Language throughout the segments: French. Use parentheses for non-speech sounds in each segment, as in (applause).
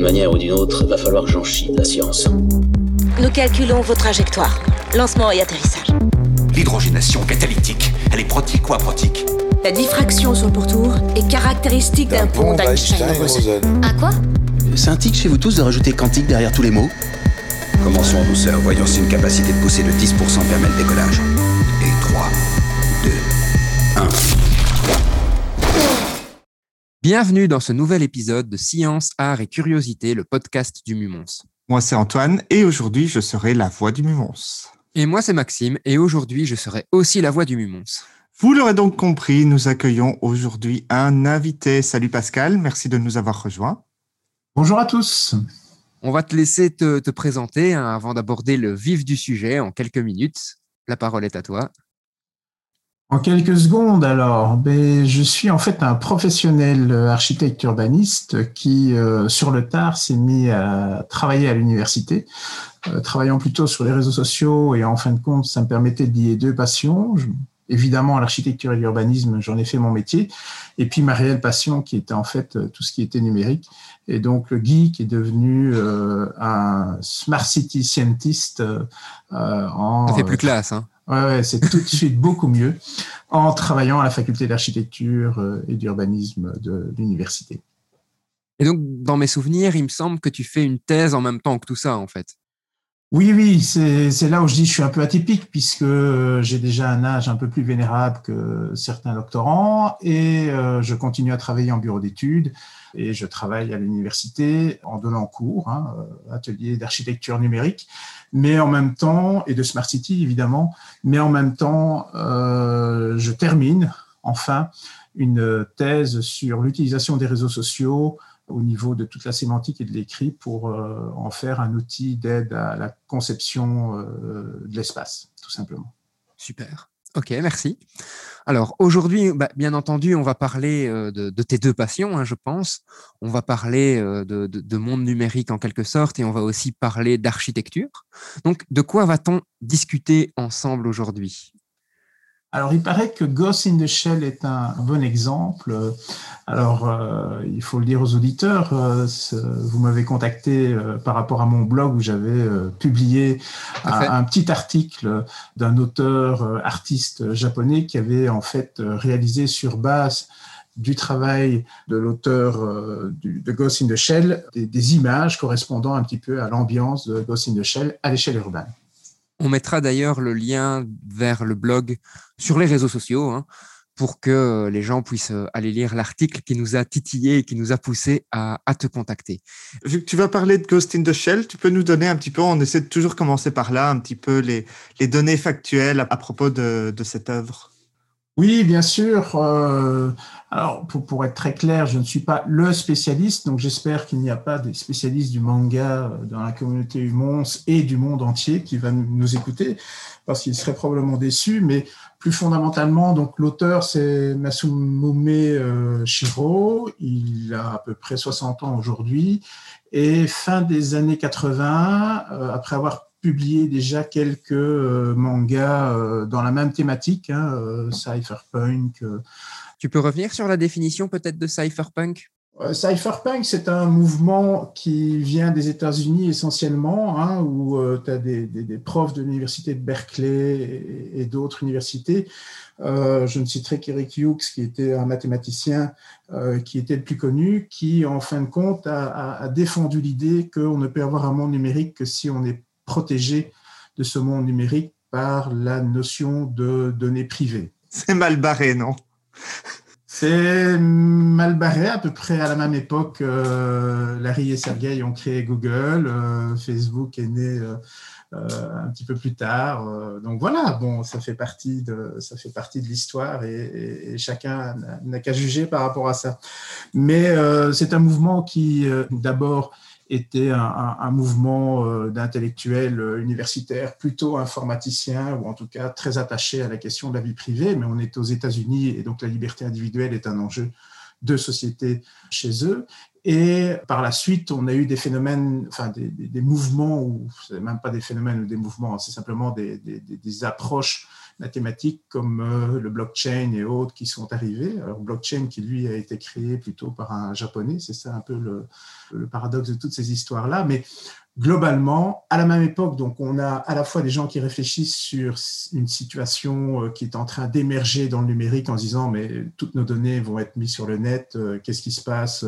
D'une manière ou d'une autre, va falloir que j'en chie de la science. Nous calculons vos trajectoires. Lancement et atterrissage. L'hydrogénation catalytique, elle est protique ou aprotique La diffraction sur le pourtour est caractéristique d'un pont d'Einstein-Rosen. Un quoi? C'est un tic chez vous tous de rajouter quantique derrière tous les mots? Commençons en douceur, voyons si une capacité de pousser de 10% permet le décollage. Et 3, Bienvenue dans ce nouvel épisode de Science, Art et Curiosité, le podcast du Mumons. Moi, c'est Antoine et aujourd'hui, je serai la voix du Mumons. Et moi, c'est Maxime et aujourd'hui, je serai aussi la voix du Mumons. Vous l'aurez donc compris, nous accueillons aujourd'hui un invité. Salut Pascal, merci de nous avoir rejoints. Bonjour à tous. On va te laisser te, te présenter hein, avant d'aborder le vif du sujet en quelques minutes. La parole est à toi. En quelques secondes, alors, ben, je suis en fait un professionnel architecte urbaniste qui, euh, sur le tard, s'est mis à travailler à l'université, euh, travaillant plutôt sur les réseaux sociaux et en fin de compte, ça me permettait de lier deux passions. Évidemment, l'architecture et l'urbanisme, j'en ai fait mon métier, et puis ma réelle passion qui était en fait euh, tout ce qui était numérique. Et donc, le geek est devenu euh, un smart city scientist euh, euh, en Ça fait plus classe. Hein. Ouais, ouais, c'est tout de suite beaucoup mieux en travaillant à la faculté d'architecture euh, et d'urbanisme de l'université. Et donc, dans mes souvenirs, il me semble que tu fais une thèse en même temps que tout ça, en fait. Oui, oui, c'est c'est là où je dis que je suis un peu atypique puisque euh, j'ai déjà un âge un peu plus vénérable que certains doctorants et euh, je continue à travailler en bureau d'études et je travaille à l'université en donnant cours, hein, euh, atelier d'architecture numérique, mais en même temps, et de Smart City évidemment, mais en même temps, euh, je termine enfin une thèse sur l'utilisation des réseaux sociaux au niveau de toute la sémantique et de l'écrit pour euh, en faire un outil d'aide à la conception de l'espace, tout simplement. Super. Ok, merci. Alors aujourd'hui, bah, bien entendu, on va parler euh, de, tes deux passions, hein, je pense. On va parler euh, de monde numérique en quelque sorte et on va aussi parler d'architecture. Donc, de quoi va-t-on discuter ensemble aujourd'hui? Alors, il paraît que Ghost in the Shell est un bon exemple. Alors, euh, il faut le dire aux auditeurs, euh, vous m'avez contacté euh, par rapport à mon blog où j'avais publié un, un petit article d'un auteur artiste japonais qui avait en fait réalisé sur base du travail de l'auteur euh, de Ghost in the Shell des, des images correspondant un petit peu à l'ambiance de Ghost in the Shell à l'échelle urbaine. On mettra d'ailleurs le lien vers le blog sur les réseaux sociaux hein, pour que les gens puissent euh, aller lire l'article qui nous a titillé et qui nous a poussé à, te contacter. Vu que tu vas parler de Ghost in the Shell, tu peux nous donner un petit peu, on essaie de toujours commencer par là, un petit peu les, données factuelles à, propos de cette œuvre. Oui, bien sûr. Euh, alors, pour, être très clair, je ne suis pas le spécialiste, donc j'espère qu'il n'y a pas des spécialistes du manga euh, dans la communauté Humons et du monde entier qui va nous- écouter, parce qu'ils seraient probablement déçus. Mais plus fondamentalement, donc l'auteur c'est Masume euh, Shiro. Il a à peu près 60 ans aujourd'hui, et fin des années 80, euh, après avoir publié déjà quelques euh, mangas euh, dans la même thématique, hein, euh, cypherpunk. euh. Tu peux revenir sur la définition peut-être de cypherpunk? Euh, Cypherpunk, c'est un mouvement qui vient des États-Unis essentiellement, hein, où tu as des, des- des profs de l'université de Berkeley et, et d'autres universités. Euh, je ne citerai qu'Eric Hughes, qui était un mathématicien euh, qui était le plus connu, qui, en fin de compte, a, a- a défendu l'idée qu'on ne peut avoir un monde numérique que si on est protégé de ce monde numérique par la notion de données privées. C'est mal barré, non? C'est mal barré, à peu près à la même époque. euh, Larry et Sergey ont créé Google, euh, Facebook est né euh, euh, un petit peu plus tard. donc voilà, bon, ça fait partie de, ça fait partie de l'histoire et, et- et chacun n'a- qu'à juger par rapport à ça. Mais c'est un mouvement qui, d'abord, était un, mouvement euh, d'intellectuels euh, universitaires plutôt informaticiens ou en tout cas très attachés à la question de la vie privée, mais on est aux États-Unis et donc la liberté individuelle est un enjeu de société chez eux. Et par la suite, on a eu des phénomènes, enfin des, des- des mouvements, ou même pas des phénomènes ou des mouvements, c'est simplement des, des- mathématiques comme euh, le blockchain et autres qui sont arrivés. Alors, blockchain qui, lui, a été créé plutôt par un japonais, c'est ça un peu le, paradoxe de toutes ces histoires-là. Mais globalement, à la même époque, donc on a à la fois des gens qui réfléchissent sur une situation euh, qui est en train d'émerger dans le numérique en disant mais toutes nos données vont être mises sur le net, euh, qu'est-ce qui se passe,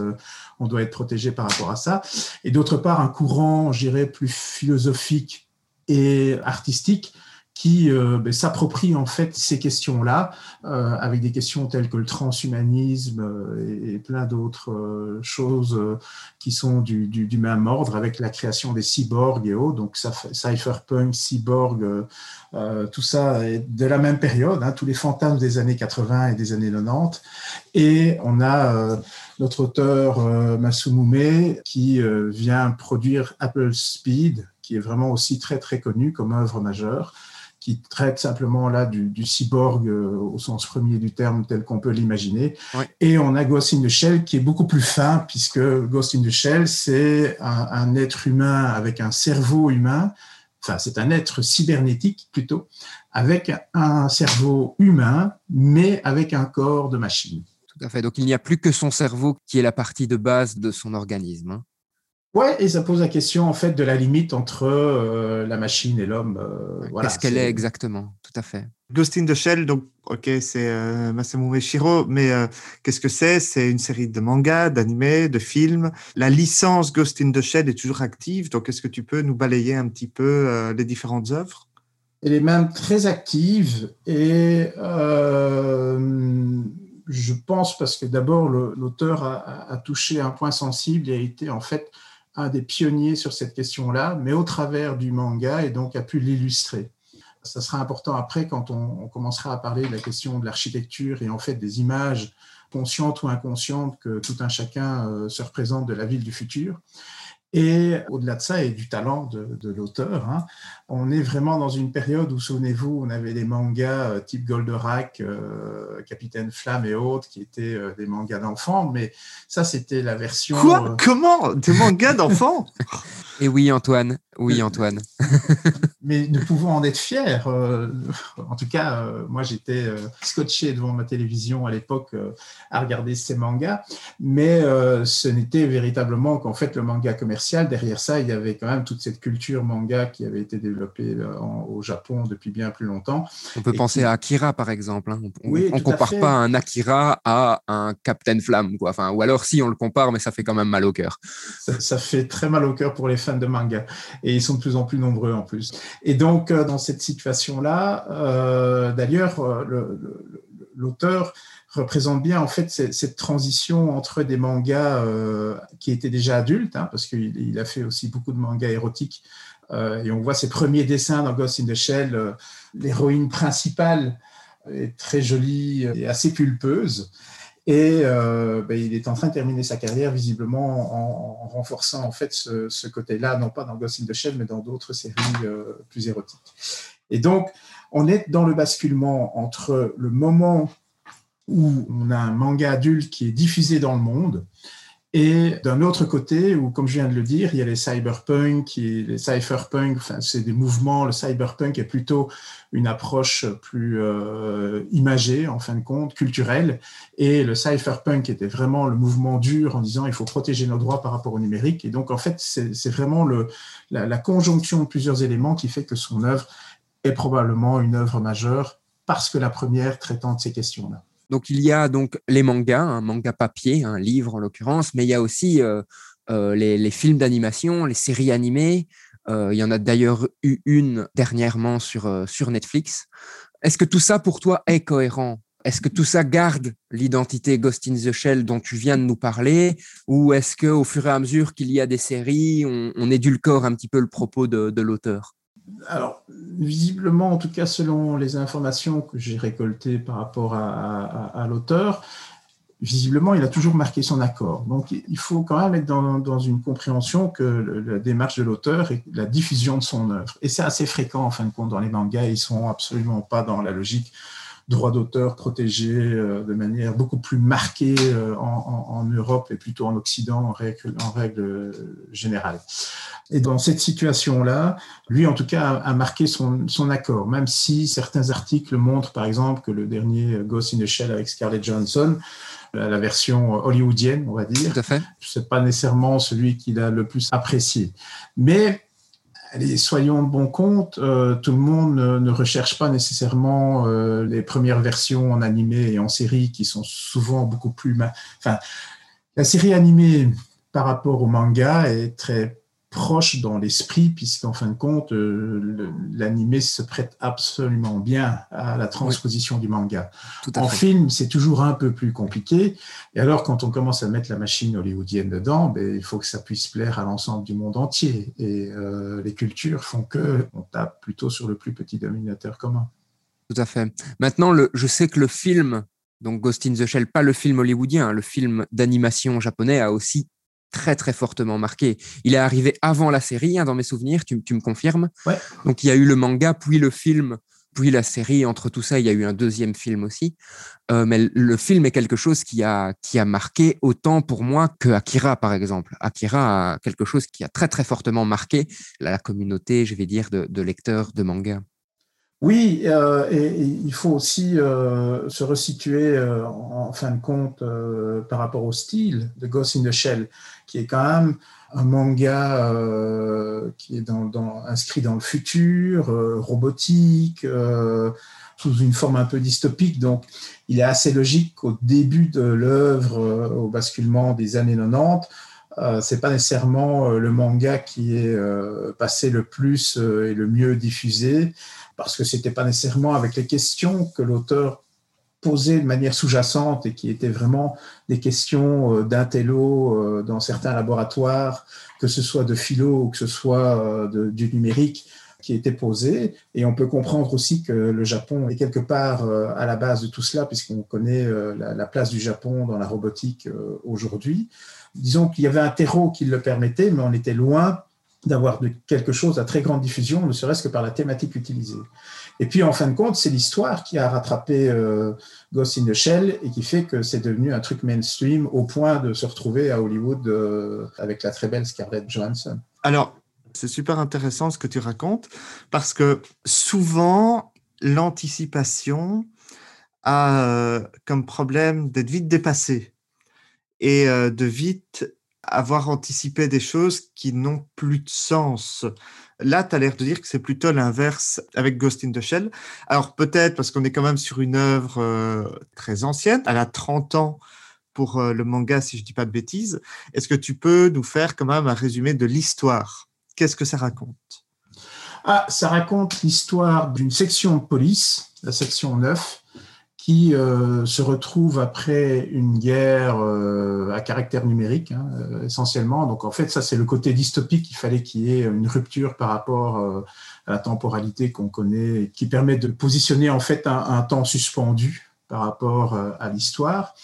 on doit être protégé par rapport à ça. Et d'autre part, un courant, je dirais, plus philosophique et artistique qui euh, ben, s'approprie en fait ces questions-là, euh, avec des questions telles que le transhumanisme euh, et, plein d'autres choses qui sont du, du, même ordre, avec la création des cyborgs et autres, donc cypherpunk, cyborg, tout ça est de la même période, hein, tous les fantasmes des années 80 et des années 90. Et on a notre auteur Masumume qui vient produire Apple Speed, qui est vraiment aussi très très connu comme œuvre majeure qui traite simplement là du, cyborg euh, au sens premier du terme tel qu'on peut l'imaginer. Et on a Ghost in the Shell qui est beaucoup plus fin puisque Ghost in the Shell, c'est un, être humain avec un cerveau humain, enfin c'est un être cybernétique plutôt, avec un cerveau humain mais avec un corps de machine. Tout à fait. Donc il n'y a plus que son cerveau qui est la partie de base de son organisme. Ouais, et ça pose la question en fait de la limite entre euh, la machine et l'homme. Euh, Qu'est-ce qu'elle est... exactement? Tout à fait. Ghost in the Shell, donc ok, c'est euh, Masamune Shiro, mais euh, qu'est-ce que c'est? C'est une série de mangas, d'animés, de films. La licence Ghost in the Shell est toujours active, donc est-ce que tu peux nous balayer un petit peu les différentes œuvres? Elle est même très active et je pense parce que d'abord l'auteur a, a, touché un point sensible et a été en fait un des pionniers sur cette question-là, mais au travers du manga et donc a pu l'illustrer. Ça sera important après quand on, commencera à parler de la question de l'architecture et en fait des images conscientes ou inconscientes que tout un chacun euh, se représente de la ville du futur. Et au-delà de ça, et du talent de, l'auteur, hein, on est vraiment dans une période où, souvenez-vous, on avait des mangas euh, type Goldorak, euh, Capitaine Flamme et autres, qui étaient euh, des mangas d'enfants, mais ça, c'était la version... Quoi? Comment? Des mangas d'enfants? (laughs) Et oui, Antoine, oui, Antoine. (laughs) mais nous pouvons en être fiers. en tout cas, moi, j'étais scotché devant ma télévision à l'époque à regarder ces mangas, mais ce n'était véritablement qu'en fait, le manga commercial. Derrière ça, il y avait quand même toute cette culture manga qui avait été développée euh, au Japon depuis bien plus longtemps. On peut penser à Akira, par exemple. Hein. On ne compare pas un Akira à un Captain Flamme. Quoi. Enfin, ou alors, si, on le compare, mais ça fait quand même mal au cœur. Ça, fait très mal au cœur pour les fans de manga. Et ils sont de plus en plus nombreux en plus. Et donc, euh, dans cette situation-là, euh, d'ailleurs, l'auteur représente bien en fait cette, transition entre des mangas euh, qui étaient déjà adultes, hein, parce qu'il a fait aussi beaucoup de mangas érotiques, et on voit ses premiers dessins dans Ghost in the Shell. Euh, l'héroïne principale est très jolie et assez pulpeuse. Et ben, il est en train de terminer sa carrière visiblement en, renforçant en fait ce, ce côté-là, non pas dans Ghost in the Shell, mais dans d'autres séries plus érotiques. Et donc, on est dans le basculement entre le moment où on a un manga adulte qui est diffusé dans le monde, et d'un autre côté, où, comme je viens de le dire, il y a les cyberpunk, les cypherpunk, enfin, c'est des mouvements, le cyberpunk est plutôt une approche plus euh, imagée, en fin de compte, culturelle, et le cypherpunk était vraiment le mouvement dur en disant il faut protéger nos droits par rapport au numérique. Et donc, en fait, c'est vraiment le, la conjonction de plusieurs éléments qui fait que son œuvre est probablement une œuvre majeure parce que la première traitant de ces questions-là. Donc il y a donc les mangas, un manga papier, un livre en l'occurrence, mais il y a aussi euh, euh, les, films d'animation, les séries animées. Euh, il y en a d'ailleurs eu une dernièrement sur, sur Netflix. Est-ce que tout ça pour toi est cohérent? Est-ce que tout ça garde l'identité Ghost in the Shell dont tu viens de nous parler? Ou est-ce qu'au fur et à mesure qu'il y a des séries, on, on édulcore un petit peu le propos de l'auteur? Alors, visiblement, en tout cas selon les informations que j'ai récoltées par rapport à, l'auteur, visiblement, il a toujours marqué son accord. Donc, il faut quand même être dans, une compréhension que la démarche de l'auteur est la diffusion de son œuvre. Et c'est assez fréquent, en fin de compte, dans les mangas. Ils sont absolument pas dans la logique droits d'auteur protégés de manière beaucoup plus marquée en, Europe et plutôt en Occident en règle, en règle générale. Et dans cette situation-là, lui, en tout cas, a, marqué son, son, accord, même si certains articles montrent, par exemple, que le dernier Ghost in the Shell avec Scarlett Johansson, la version hollywoodienne, on va dire, c'est pas nécessairement celui qu'il a le plus apprécié. Mais allez, soyons bon compte, euh, tout le monde ne, recherche pas nécessairement euh, les premières versions en animé et en série qui sont souvent beaucoup plus... Enfin, la série animée par rapport au manga est très proche dans l'esprit, puisqu'en fin de compte, euh, l'animé se prête absolument bien à la transposition du manga. en film, c'est toujours un peu plus compliqué. Et alors, quand on commence à mettre la machine hollywoodienne dedans, ben, il faut que ça puisse plaire à l'ensemble du monde entier. Et euh, les cultures font que on tape plutôt sur le plus petit dominateur commun. Tout à fait. Maintenant, le, je sais que le film, donc Ghost in the Shell, pas le film hollywoodien, hein, le film d'animation japonais a aussi très très fortement marqué. Il est arrivé avant la série, hein, dans mes souvenirs, tu, me confirmes ouais. Donc il y a eu le manga, puis le film, puis la série. Entre tout ça, il y a eu un deuxième film aussi. Euh, mais le film est quelque chose qui a, qui a marqué autant pour moi que Akira, par exemple. Akira a quelque chose qui a très très fortement marqué la communauté, je vais dire, de lecteurs de manga. Oui, euh, et, il faut aussi euh, se resituer euh, en, fin de compte par rapport au style de Ghost in the Shell, qui est quand même un manga qui est dans, inscrit dans le futur, robotique, sous une forme un peu dystopique. Donc, il est assez logique qu'au début de l'œuvre, au basculement des années 90, c'est pas nécessairement le manga qui est passé le plus et le mieux diffusé parce que c'était pas nécessairement avec les questions que l'auteur posait de manière sous-jacente et qui étaient vraiment des questions euh, d'intello euh, dans certains laboratoires, que ce soit de philo ou que ce soit euh, du numérique, qui étaient posées. Et on peut comprendre aussi que le Japon est quelque part à la base de tout cela, puisqu'on connaît la, place du Japon dans la robotique aujourd'hui. Disons qu'il y avait un terreau qui le permettait, mais on était loin d'avoir quelque chose à très grande diffusion, ne serait-ce que par la thématique utilisée. Et puis, en fin de compte, c'est l'histoire qui a rattrapé euh, Ghost in the Shell et qui fait que c'est devenu un truc mainstream au point de se retrouver à Hollywood euh, avec la très belle Scarlett Johansson. Alors, c'est super intéressant ce que tu racontes parce que souvent, l'anticipation a euh, comme problème d'être vite dépassée et de vite avoir anticipé des choses qui n'ont plus de sens. Là, tu as l'air de dire que c'est plutôt l'inverse avec Ghost in the Shell. Alors peut-être parce qu'on est quand même sur une œuvre euh, très ancienne, elle a 30 ans pour euh, le manga, si je dis pas de bêtises. Est-ce que tu peux nous faire quand même un résumé de l'histoire? Qu'est-ce que ça raconte? Ah, Ça raconte l'histoire d'une section de police, la section 9, qui euh, se retrouve après une guerre euh, à caractère numérique, hein, euh, essentiellement. Donc, en fait, ça, c'est le côté dystopique. Il fallait qu'il y ait une rupture par rapport à la temporalité qu'on connaît, qui permet de positionner, en fait, un, un temps suspendu par rapport à l'histoire.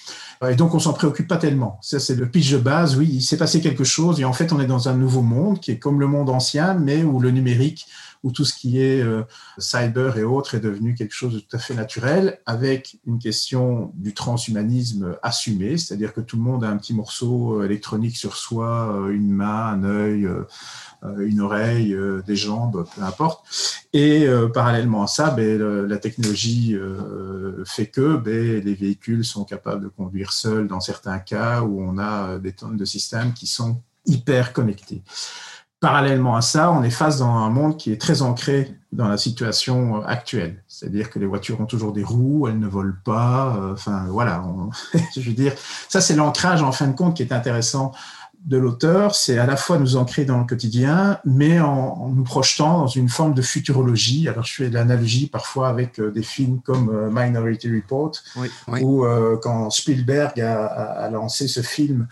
Et donc, on s'en préoccupe pas tellement. Ça, c'est le pitch de base. Oui, il s'est passé quelque chose et en fait, on est dans un nouveau monde qui est comme le monde ancien, mais où le numérique où tout ce qui est euh, cyber et autres est devenu quelque chose de tout à fait naturel, avec une question du transhumanisme assumé, c'est-à-dire que tout le monde a un petit morceau euh, électronique sur soi, euh, une main, un œil, une oreille, des jambes, peu importe. Et parallèlement à ça, ben, la technologie fait que ben, les véhicules sont capables de conduire seuls dans certains cas où on a des tonnes de systèmes qui sont hyper connectés. Parallèlement à ça, on est face dans un monde qui est très ancré dans la situation actuelle. C'est-à-dire que les voitures ont toujours des roues, elles ne volent pas. Euh, enfin, voilà. (laughs) je veux dire, ça, c'est l'ancrage, en fin de compte, qui est intéressant de l'auteur. C'est à la fois nous ancrer dans le quotidien, mais en, nous projetant dans une forme de futurologie. Alors, je fais l'analogie parfois avec euh, des films comme euh, Minority Report, oui, où quand Spielberg a, a lancé ce film,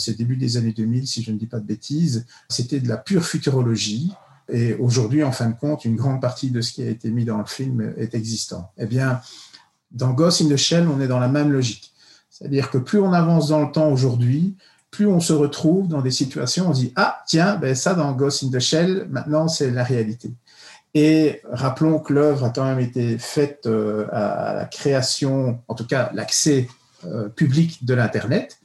c'est début des années 2000, si je ne dis pas de bêtises. C'était de la pure futurologie. Et aujourd'hui, en fin de compte, une grande partie de ce qui a été mis dans le film est existant. Eh bien, dans Ghost in the Shell, on est dans la même logique. C'est-à-dire que plus on avance dans le temps aujourd'hui, plus on se retrouve dans des situations, on se dit Ah, tiens, ben ça, dans Ghost in the Shell, maintenant, c'est la réalité. Et rappelons que l'œuvre a quand même été faite euh, à la création, en tout cas l'accès euh, public de l'Internet.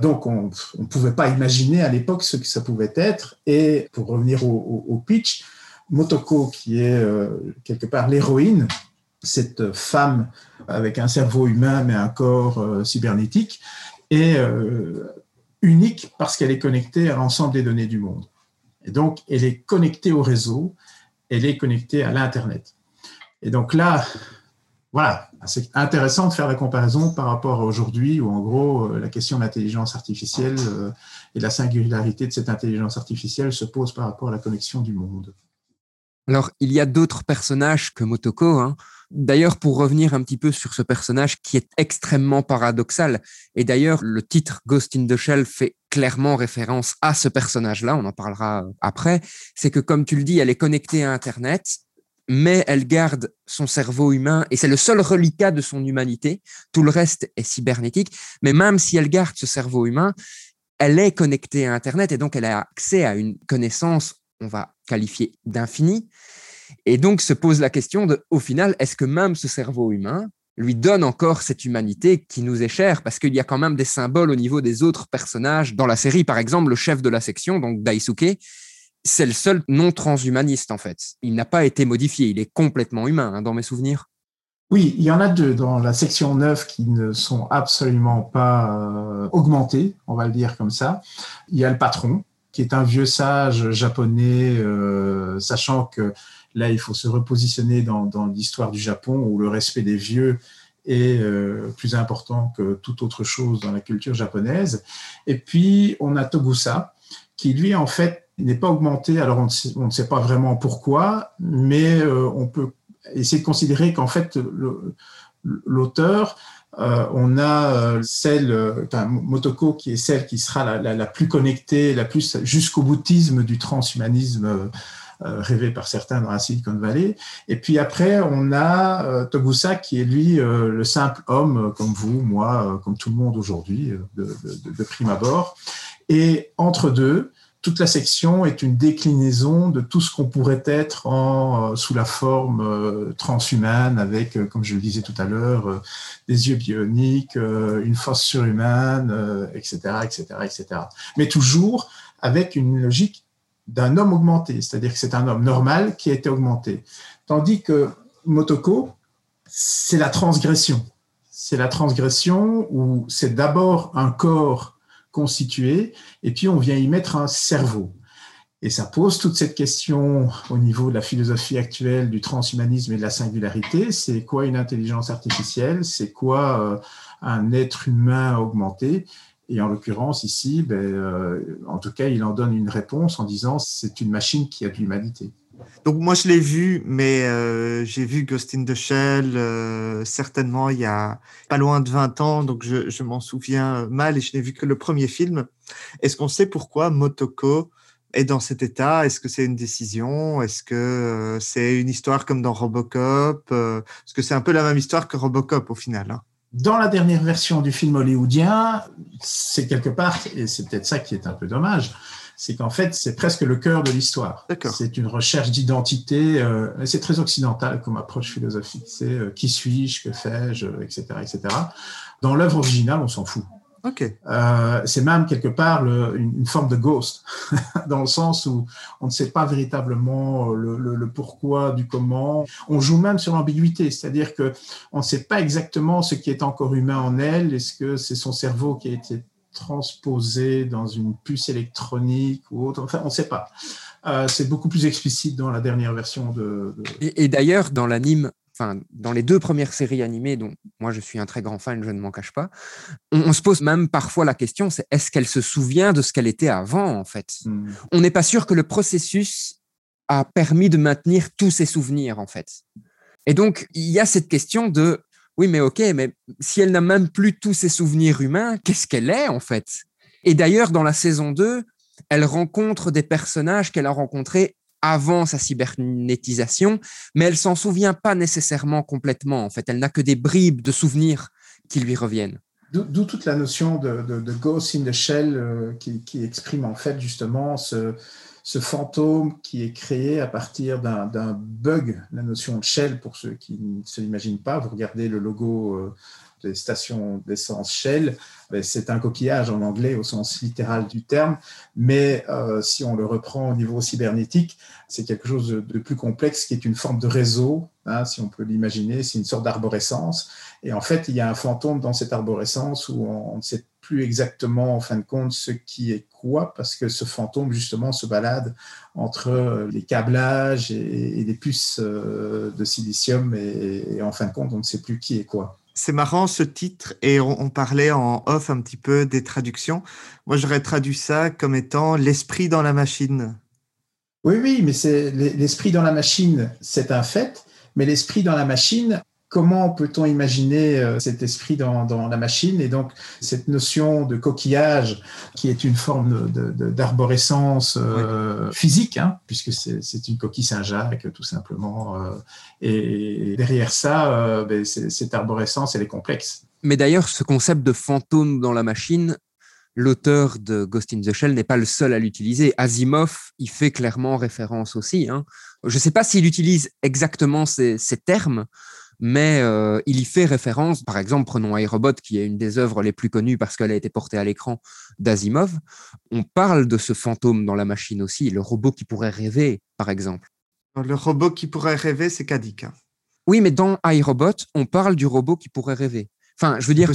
Donc on ne pouvait pas imaginer à l'époque ce que ça pouvait être. Et pour revenir au, pitch, Motoko, qui est euh, quelque part l'héroïne, cette femme avec un cerveau humain mais un corps cybernétique, est unique parce qu'elle est connectée à l'ensemble des données du monde. Et donc, elle est connectée au réseau, elle est connectée à l'Internet. Et donc là, voilà, c'est intéressant de faire la comparaison par rapport à aujourd'hui où en gros euh, la question de l'intelligence artificielle euh, et la singularité de cette intelligence artificielle se pose par rapport à la connexion du monde. Alors, il y a d'autres personnages que Motoko. Hein. D'ailleurs, pour revenir un petit peu sur ce personnage qui est extrêmement paradoxal, et d'ailleurs, le titre Ghost in the Shell fait clairement référence à ce personnage-là, on en parlera euh, après, c'est que comme tu le dis, elle est connectée à Internet, mais elle garde son cerveau humain et c'est le seul reliquat de son humanité. Tout le reste est cybernétique. Mais même si elle garde ce cerveau humain, elle est connectée à Internet et donc elle a accès à une connaissance, on va qualifier d'infini. Et donc se pose la question de, au final, est-ce que même ce cerveau humain lui donne encore cette humanité qui nous est chère? Parce qu'il y a quand même des symboles au niveau des autres personnages dans la série. Par exemple, le chef de la section, donc Daisuke, c'est le seul non transhumaniste en fait. Il n'a pas été modifié, il est complètement humain hein, dans mes souvenirs. Oui, il y en a deux dans la section 9 qui ne sont absolument pas euh, augmentés, on va le dire comme ça. Il y a le patron, qui est un vieux sage japonais, euh, sachant que là, il faut se repositionner dans, l'histoire du Japon où le respect des vieux est euh, plus important que toute autre chose dans la culture japonaise. Et puis, on a Togusa, qui lui, en fait, n'est pas augmenté. Alors, on ne, sait, pas vraiment pourquoi, mais euh, on peut essayer de considérer qu'en fait, l'auteur, euh, on a celle, Motoko, qui est celle qui sera la, la plus connectée, la plus jusqu'au boutisme du transhumanisme euh, rêvé par certains dans la Silicon Valley. Et puis après, on a euh, Togusa qui est lui euh, le simple homme comme vous, moi, comme tout le monde aujourd'hui, de, prime abord. Et entre deux, toute la section est une déclinaison de tout ce qu'on pourrait être en, sous la forme transhumane, avec, comme je le disais tout à l'heure, des yeux bioniques, une force surhumaine, etc., etc., etc. Mais toujours avec une logique d'un homme augmenté, c'est-à-dire que c'est un homme normal qui a été augmenté. Tandis que Motoko, c'est la transgression. C'est la transgression où c'est d'abord un corps constitué et puis on vient y mettre un cerveau. Et ça pose toute cette question au niveau de la philosophie actuelle du transhumanisme et de la singularité. C'est quoi une intelligence artificielle? C'est quoi euh, un être humain augmenté? Et en l'occurrence, ici, ben, euh, en tout cas, il en donne une réponse en disant c'est une machine qui a de l'humanité. Donc moi, je l'ai vu, mais euh, j'ai vu Ghost in the Shell euh, certainement il y a pas loin de 20 ans, donc je, m'en souviens mal et je n'ai vu que le premier film. Est-ce qu'on sait pourquoi Motoko est dans cet état? Est-ce que c'est une décision? Est-ce que c'est une histoire comme dans Robocop Parce que c'est un peu la même histoire que Robocop au final. Hein dans la dernière version du film hollywoodien, c'est quelque part, et c'est peut-être ça qui est un peu dommage, c'est qu'en fait, c'est presque le cœur de l'histoire. C'est une recherche d'identité, euh, c'est très occidental comme approche philosophique. C'est euh, qui suis-je, que fais-je, etc., etc. Dans l'œuvre originale, on s'en fout. Euh, c'est même quelque part une, forme de ghost, (laughs) dans le sens où on ne sait pas véritablement le, pourquoi du comment. On joue même sur l'ambiguïté, c'est-à-dire que on ne sait pas exactement ce qui est encore humain en elle. Est-ce que c'est son cerveau qui a été transposé dans une puce électronique ou autre Enfin, on ne sait pas. Euh, c'est beaucoup plus explicite dans la dernière version de. et d'ailleurs, dans l'anime enfin, dans les deux premières séries animées, dont moi je suis un très grand fan, je ne m'en cache pas, on, se pose même parfois la question, c'est est-ce qu'elle se souvient de ce qu'elle était avant, en fait? Hmm. On n'est pas sûr que le processus a permis de maintenir tous ses souvenirs, en fait. Et donc, il y a cette question de, oui, mais ok, mais si elle n'a même plus tous ses souvenirs humains, qu'est-ce qu'elle est, en fait? Et d'ailleurs, dans la saison 2, elle rencontre des personnages qu'elle a rencontrés avant sa cybernétisation, mais elle s'en souvient pas nécessairement complètement. En fait, elle n'a que des bribes de souvenirs qui lui reviennent. D'où toute la notion de, Ghost in the Shell euh, qui, exprime en fait justement ce, ce fantôme qui est créé à partir d'un bug, la notion de shell, pour ceux qui ne se l'imaginent pas, vous regardez le logo euh, des stations d'essence Shell, ben, c'est un coquillage en anglais au sens littéral du terme, mais euh, si on le reprend au niveau cybernétique, c'est quelque chose de, plus complexe qui est une forme de réseau, hein, si on peut l'imaginer, c'est une sorte d'arborescence. Et en fait, il y a un fantôme dans cette arborescence où on, ne sait plus exactement, en fin de compte, ce qui est quoi, parce que ce fantôme, justement, se balade entre les câblages et, les puces euh, de silicium, et en fin de compte, on ne sait plus qui est quoi. C'est marrant ce titre et on, parlait en off un petit peu des traductions. Moi, j'aurais traduit ça comme étant l'esprit dans la machine. Oui, oui, mais c'est l'esprit dans la machine, c'est un fait. Mais l'esprit dans la machine, comment peut-on imaginer euh, cet esprit dans, la machine? Et donc cette notion de coquillage qui est une forme d'arborescence euh, physique, hein, puisque c'est une coquille Saint-Jacques tout simplement. Euh, et derrière ça, ben, cette arborescence, elle est complexe. Mais d'ailleurs, ce concept de fantôme dans la machine, l'auteur de Ghost in the Shell n'est pas le seul à l'utiliser. Asimov y fait clairement référence aussi. Hein. Je ne sais pas s'il utilise exactement ces termes, mais euh, il y fait référence, par exemple, prenons iRobot, qui est une des œuvres les plus connues parce qu'elle a été portée à l'écran d'Asimov. On parle de ce fantôme dans la machine aussi, le robot qui pourrait rêver, par exemple. Le robot qui pourrait rêver, c'est Kadik. Hein. Oui, mais dans iRobot, on parle du robot qui pourrait rêver. Enfin, je veux dire,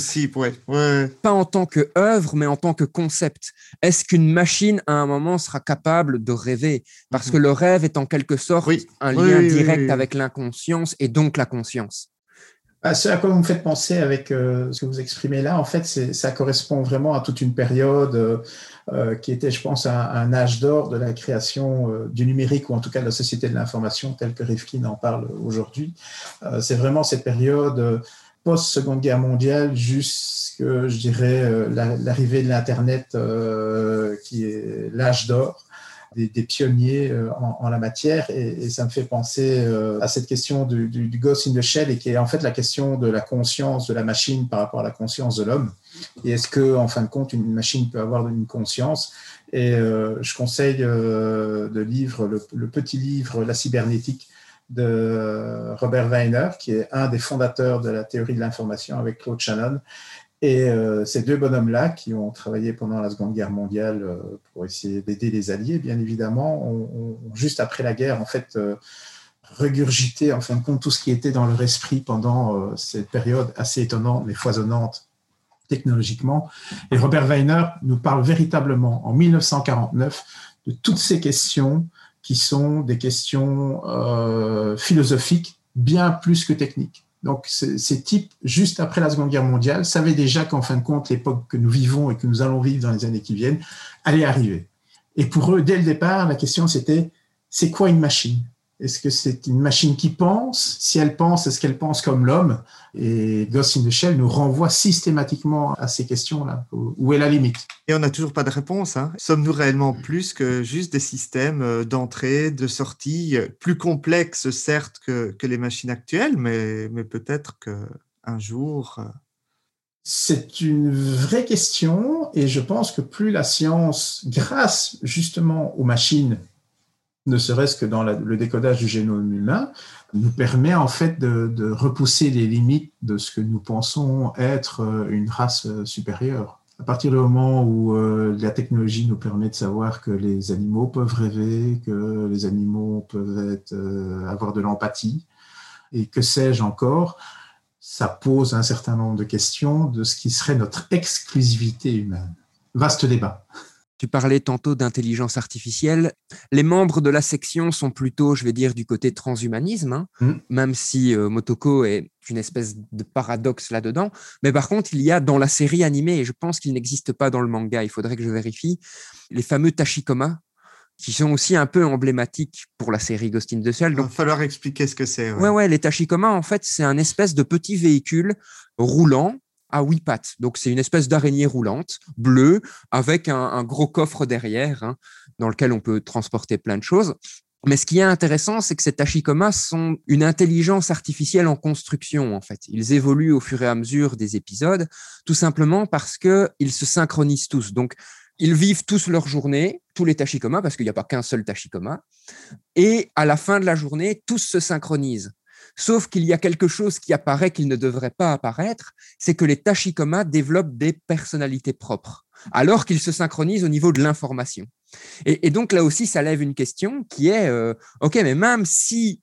pas en tant que œuvre, mais en tant que concept. Est-ce qu'une machine, à un moment, sera capable de rêver? Parce mhm. que le rêve est en quelque sorte un lien direct avec l'inconscience et donc la conscience. Ah, ce à quoi vous me faites penser avec euh, ce que vous exprimez là, en fait, ça correspond vraiment à toute une période euh, euh, qui était, je pense, un, âge d'or de la création du numérique ou en tout cas de la société de l'information, tel que Rifkin en parle aujourd'hui. c'est vraiment cette période post-seconde guerre mondiale jusque, je dirais, euh, l'arrivée de l'Internet, euh, qui est l'âge d'or. Des, pionniers euh, en, la matière et, ça me fait penser à cette question du, du, Ghost in the Shell et qui est en fait la question de la conscience de la machine par rapport à la conscience de l'homme. Et est-ce que, en fin de compte, une machine peut avoir une conscience? Et je conseille de livre, le, petit livre La cybernétique de Robert Weiner, qui est un des fondateurs de la théorie de l'information avec Claude Shannon. Et euh, ces deux bonhommes-là, qui ont travaillé pendant la Seconde Guerre mondiale euh, pour essayer d'aider les Alliés, bien évidemment, ont, juste après la guerre, en fait, euh, regurgité, en fin de compte, tout ce qui était dans leur esprit pendant cette période assez étonnante, mais foisonnante technologiquement. Et Robert Weiner nous parle véritablement, en 1949, de toutes ces questions qui sont des questions euh, philosophiques bien plus que techniques. Donc, ces types, juste après la Seconde Guerre mondiale, savaient déjà qu'en fin de compte, l'époque que nous vivons et que nous allons vivre dans les années qui viennent allait arriver. Et pour eux, dès le départ, la question c'était, c'est quoi une machine? Est-ce que c'est une machine qui pense? Si elle pense, est-ce qu'elle pense comme l'homme? Et Ghost in the Shell nous renvoie systématiquement à ces questions-là. Où est la limite? Et on n'a toujours pas de réponse. Hein. Sommes-nous réellement plus que juste des systèmes euh, d'entrée, de sortie, euh, plus complexes certes que, les machines actuelles, mais, mais peut-être qu'un jour... Euh, c'est une vraie question et je pense que plus la science, grâce justement aux machines ne serait-ce que dans le décodage du génome humain, nous permet en fait de, repousser les limites de ce que nous pensons être euh, une race euh, supérieure. À partir du moment où euh, la technologie nous permet de savoir que les animaux peuvent rêver, que les animaux peuvent avoir de l'empathie, et que sais-je encore, ça pose un certain nombre de questions de ce qui serait notre exclusivité humaine. Vaste débat. Tu parlais tantôt d'intelligence artificielle. Les membres de la section sont plutôt, je vais dire, du côté transhumanisme, hein, mm. même si euh, Motoko est une espèce de paradoxe là-dedans. Mais par contre, il y a dans la série animée, et je pense qu'il n'existe pas dans le manga, il faudrait que je vérifie, les fameux Tachikoma, qui sont aussi un peu emblématiques pour la série Ghost in the Shell. Donc, il va falloir expliquer ce que c'est. Ouais. ouais, les Tachikoma, en fait, c'est un espèce de petit véhicule roulant à huit pattes. Donc, c'est une espèce d'araignée roulante, bleue, avec un, gros coffre derrière, hein, dans lequel on peut transporter plein de choses. Mais ce qui est intéressant, c'est que ces tachikomas sont une intelligence artificielle en construction, en fait. Ils évoluent au fur et à mesure des épisodes, tout simplement parce qu'ils se synchronisent tous. Donc, ils vivent tous leur journée, tous les tachycomas, parce qu'il n'y a pas qu'un seul tachycoma. Et à la fin de la journée, tous se synchronisent. Sauf qu'il y a quelque chose qui apparaît qu'il ne devrait pas apparaître, c'est que les tachycomas développent des personnalités propres, alors qu'ils se synchronisent au niveau de l'information. Et, donc là aussi, ça lève une question qui est, euh, OK, mais même si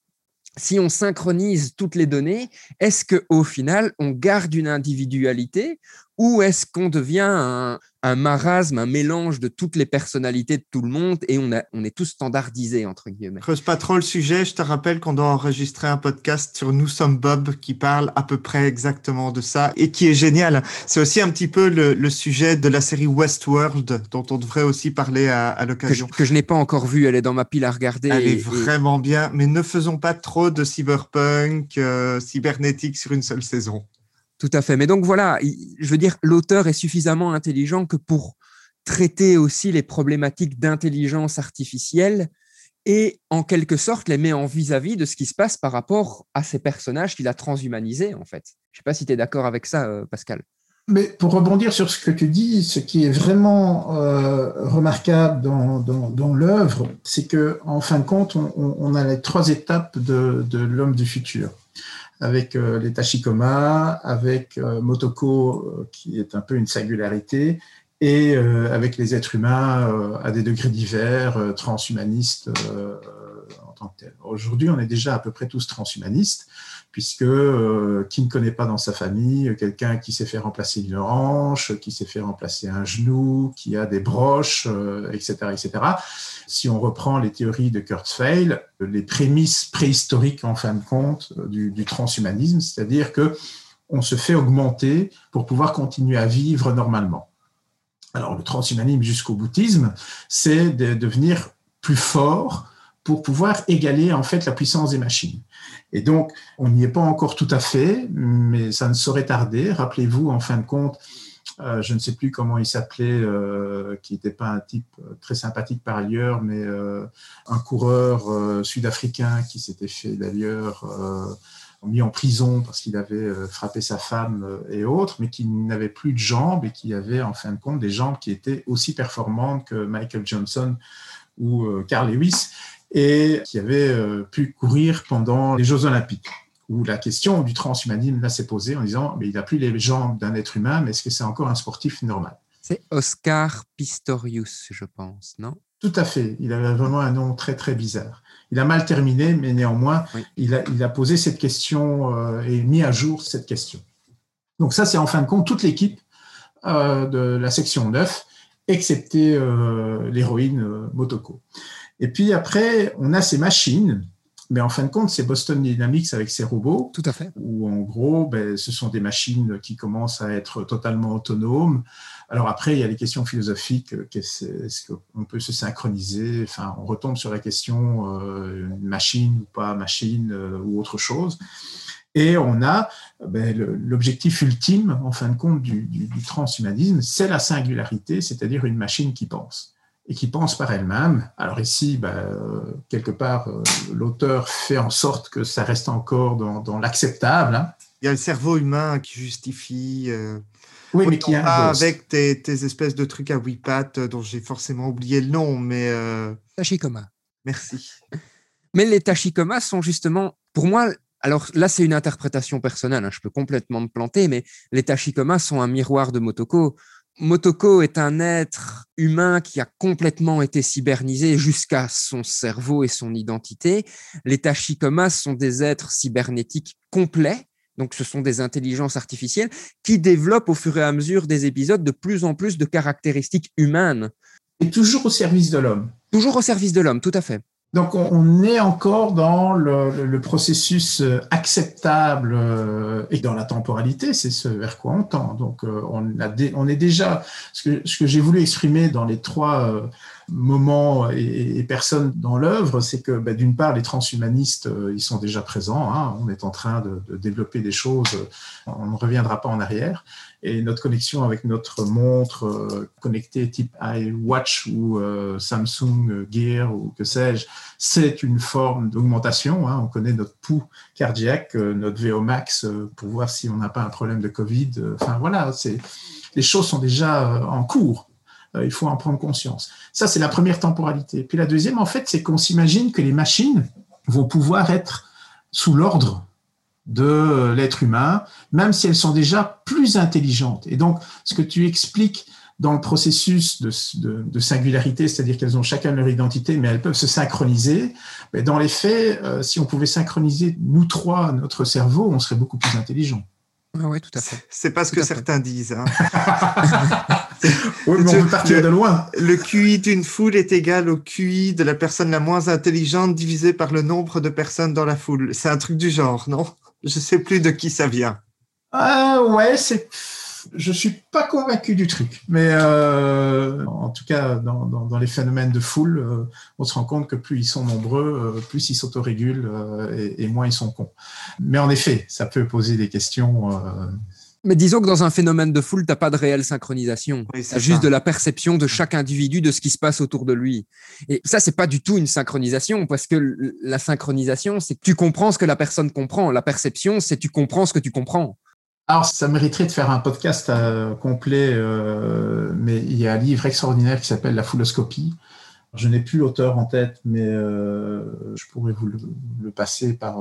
si on synchronise toutes les données, est-ce qu'au final, on garde une individualité ou est-ce qu'on devient un, marasme, un mélange de toutes les personnalités de tout le monde et on, on est tous standardisés, entre guillemets Creuse pas trop le sujet, je te rappelle qu'on doit enregistrer un podcast sur Nous sommes Bob qui parle à peu près exactement de ça et qui est génial. C'est aussi un petit peu le, sujet de la série Westworld dont on devrait aussi parler à, l'occasion. Que je, n'ai pas encore vu, elle est dans ma pile à regarder. Elle est vraiment bien, mais ne faisons pas trop de cyberpunk, euh, cybernétique sur une seule saison. Tout à fait. Mais donc voilà, je veux dire, l'auteur est suffisamment intelligent que pour traiter aussi les problématiques d'intelligence artificielle et en quelque sorte les met en vis-à-vis de ce qui se passe par rapport à ces personnages qu'il a transhumanisés en fait. Je ne sais pas si tu es d'accord avec ça, euh, Pascal. Mais pour rebondir sur ce que tu dis, ce qui est vraiment euh, remarquable dans, l'œuvre, c'est que en fin de compte, on, a les trois étapes de l'homme du futur avec euh, les Tachikoma, avec euh, Motoko, euh, qui est un peu une singularité, et avec les êtres humains à des degrés divers, transhumanistes en tant que tels. Aujourd'hui, on est déjà à peu près tous transhumanistes puisque euh, qui ne connaît pas dans sa famille quelqu'un qui s'est fait remplacer une hanche, qui s'est fait remplacer un genou, qui a des broches, etc., euh, etc. Si on reprend les théories de Kurzweil, les prémices préhistoriques en fin de compte euh, du, du transhumanisme, c'est-à-dire que on se fait augmenter pour pouvoir continuer à vivre normalement. Alors le transhumanisme jusqu'au bouddhisme, c'est de devenir plus fort pour pouvoir égaler en fait la puissance des machines. Et donc, on n'y est pas encore tout à fait, mais ça ne saurait tarder. Rappelez-vous, en fin de compte, euh, je ne sais plus comment il s'appelait, euh, qui n'était pas un type euh, très sympathique par ailleurs, mais un coureur sud-africain qui s'était fait d'ailleurs mis en prison parce qu'il avait frappé sa femme et autres, mais qui n'avait plus de jambes et qui avait en fin de compte des jambes qui étaient aussi performantes que Michael Johnson ou Carl Lewis et qui avait euh, pu courir pendant les Jeux Olympiques où la question du transhumanisme s'est posée en disant mais il n'a plus les jambes d'un être humain, mais est-ce que c'est encore un sportif normal? C'est Oscar Pistorius, je pense, non? Tout à fait. Il avait vraiment un nom très très bizarre. Il a mal terminé, mais néanmoins, il, a, il, a, posé cette question euh, et mis à jour cette question. Donc ça, c'est en fin de compte toute l'équipe euh, de la section 9, excepté l'héroïne Motoko. Et puis après, on a ces machines, mais en fin de compte, c'est Boston Dynamics avec ses robots. Tout à fait. Où en gros, ben, ce sont des machines qui commencent à être totalement autonomes. Alors après, il y a les questions philosophiques. Est-ce qu'on peut se synchroniser? Enfin, on retombe sur la question euh, machine ou pas machine euh, ou autre chose. Et on a ben, l'objectif ultime, en fin de compte, du, du transhumanisme, c'est la singularité, c'est-à-dire une machine qui pense et qui pense par elle-même. Alors ici, ben, euh, quelque part, euh, l'auteur fait en sorte que ça reste encore dans, l'acceptable. Hein. Il y a le cerveau humain qui justifie. Euh, oui, mais qui a avec tes, espèces de trucs à huit pattes dont j'ai forcément oublié le nom, mais. Tachikoma. Merci. Mais les tachikomas sont justement, pour moi, alors là, c'est une interprétation personnelle, hein, je peux complètement me planter, mais les tachikomas sont un miroir de Motoko. Motoko est un être humain qui a complètement été cybernisé jusqu'à son cerveau et son identité. Les Tachikomas sont des êtres cybernétiques complets, donc ce sont des intelligences artificielles qui développent au fur et à mesure des épisodes de plus en plus de caractéristiques humaines. Et toujours au service de l'homme. Toujours au service de l'homme, tout à fait. Donc on est encore dans le, processus euh, acceptable euh, et dans la temporalité, c'est ce vers quoi on tend. Donc euh, on, est déjà, ce que j'ai voulu exprimer dans les trois moments et, personnes dans l'œuvre, c'est que bah, d'une part, les transhumanistes, euh, ils sont déjà présents. Hein. on est en train de, développer des choses. On ne reviendra pas en arrière. Et notre connexion avec notre montre euh, connectée type iWatch ou euh, Samsung Gear ou que sais-je, c'est une forme d'augmentation. Hein. on connaît notre pouls cardiaque, notre VO max pour voir si on n'a pas un problème de Covid. Enfin voilà, les choses sont déjà en cours. Euh, il faut en prendre conscience. Ça, c'est la première temporalité. Puis la deuxième, en fait, c'est qu'on s'imagine que les machines vont pouvoir être sous l'ordre de l'être humain, même si elles sont déjà plus intelligentes. Et donc, ce que tu expliques dans le processus de, singularité, c'est-à-dire qu'elles ont chacun leur identité, mais elles peuvent se synchroniser. Mais dans les faits, euh, si on pouvait synchroniser nous trois, notre cerveau, on serait beaucoup plus intelligent. Oui, tout à fait. C'est pas ce que certains disent. Hein. (laughs) oui, mais on peut partir de loin. Le QI d'une foule est égal au QI de la personne la moins intelligente divisé par le nombre de personnes dans la foule. C'est un truc du genre, non? Je sais plus de qui ça vient. Ah ouais, c'est je suis pas convaincu du truc, mais euh, en tout cas, dans, dans, les phénomènes de foule, euh, on se rend compte que plus ils sont nombreux, euh, plus ils s'autorégulent et, et, moins ils sont cons. Mais en effet, ça peut poser des questions. Mais disons que dans un phénomène de foule, tu n'as pas de réelle synchronisation. Oui, tu juste de la perception de chaque individu de ce qui se passe autour de lui. Et ça, c'est pas du tout une synchronisation, parce que la synchronisation, c'est que tu comprends ce que la personne comprend. La perception, c'est tu comprends ce que tu comprends. Alors, ça mériterait de faire un podcast euh, complet, euh, mais il y a un livre extraordinaire qui s'appelle La fouloscopie. Je n'ai plus l'auteur en tête, mais euh, je pourrais vous le, passer par,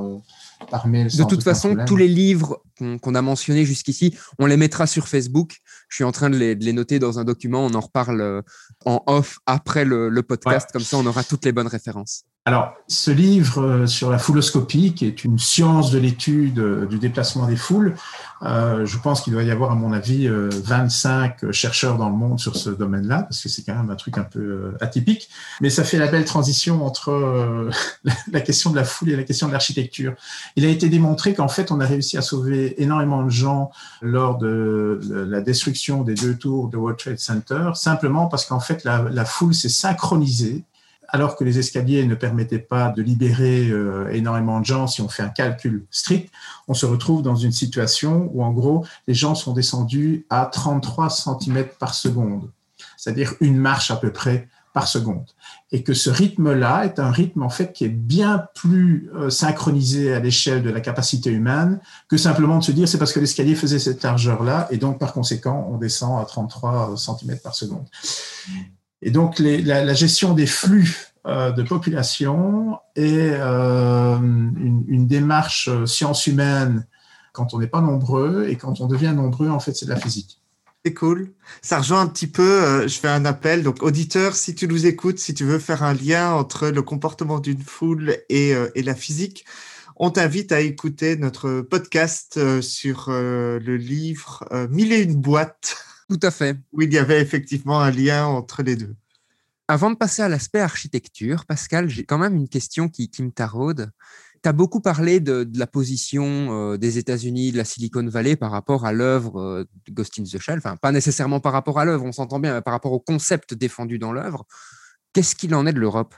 par mail. De toute façon, tous les livres qu'on a mentionnés jusqu'ici, on les mettra sur Facebook. Je suis en train de les, noter dans un document. On en reparle en off après le, podcast. Comme ça, on aura toutes les bonnes références. Alors, ce livre euh, sur la fouloscopie, qui est une science de l'étude euh, du déplacement des foules, euh, je pense qu'il doit y avoir, à mon avis, 25 chercheurs dans le monde sur ce domaine-là, parce que c'est quand même un truc un peu atypique. Mais ça fait la belle transition entre (laughs) la question de la foule et la question de l'architecture. Il a été démontré qu'en fait, on a réussi à sauver énormément de gens lors de la destruction des deux tours de World Trade Center, simplement parce qu'en fait, la, la foule s'est synchronisée alors que les escaliers ne permettaient pas de libérer euh, énormément de gens, si on fait un calcul strict, on se retrouve dans une situation où, en gros, les gens sont descendus à 33 cm par seconde, c'est-à-dire une marche à peu près par seconde. Et que ce rythme-là est un rythme, en fait, qui est bien plus euh, synchronisé à l'échelle de la capacité humaine que simplement de se dire c'est parce que l'escalier faisait cette largeur-là, et donc, par conséquent, on descend à 33 cm par seconde. Et donc, la, gestion des flux euh, de population est euh, une, démarche euh, science humaine quand on n'est pas nombreux, et quand on devient nombreux, en fait, c'est de la physique. C'est cool. Ça rejoint un petit peu, je fais un appel. Donc, auditeur, si tu nous écoutes, si tu veux faire un lien entre le comportement d'une foule et, et la physique, on t'invite à écouter notre podcast sur le livre Mille et une boîtes tout à fait. Où il y avait effectivement un lien entre les deux. Avant de passer à l'aspect architecture, Pascal, j'ai quand même une question qui, me taraude. Tu as beaucoup parlé de, la position euh, des États-Unis, de la Silicon Valley par rapport à l'œuvre euh, de Ghost in the Shell. Enfin, pas nécessairement par rapport à l'œuvre, on s'entend bien, mais par rapport au concept défendu dans l'œuvre. Qu'est-ce qu'il en est de l'Europe?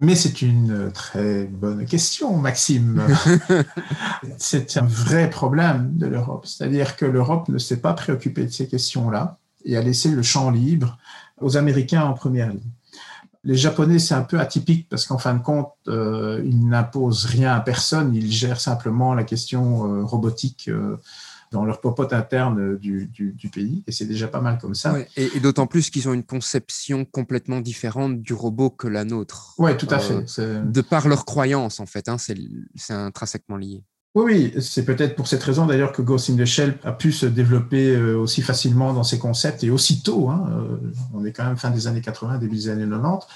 Mais c'est une très bonne question, Maxime. (laughs) c'est un vrai problème de l'Europe. C'est-à-dire que l'Europe ne s'est pas préoccupée de ces questions-là et a laissé le champ libre aux Américains en première ligne. Les Japonais, c'est un peu atypique parce qu'en fin de compte, euh, ils n'imposent rien à personne, ils gèrent simplement la question euh, robotique. Euh, dans leur popote interne du, du, pays, et c'est déjà pas mal comme ça. et, d'autant plus qu'ils ont une conception complètement différente du robot que la nôtre. Oui, tout à fait. Euh, de par leur croyance, en fait, hein, c'est intrinsèquement lié. Oui, oui, c'est peut-être pour cette raison d'ailleurs que Ghost in the Shell a pu se développer euh, aussi facilement dans ses concepts et aussitôt. Hein, euh, on est quand même fin des années 80, début des années 90.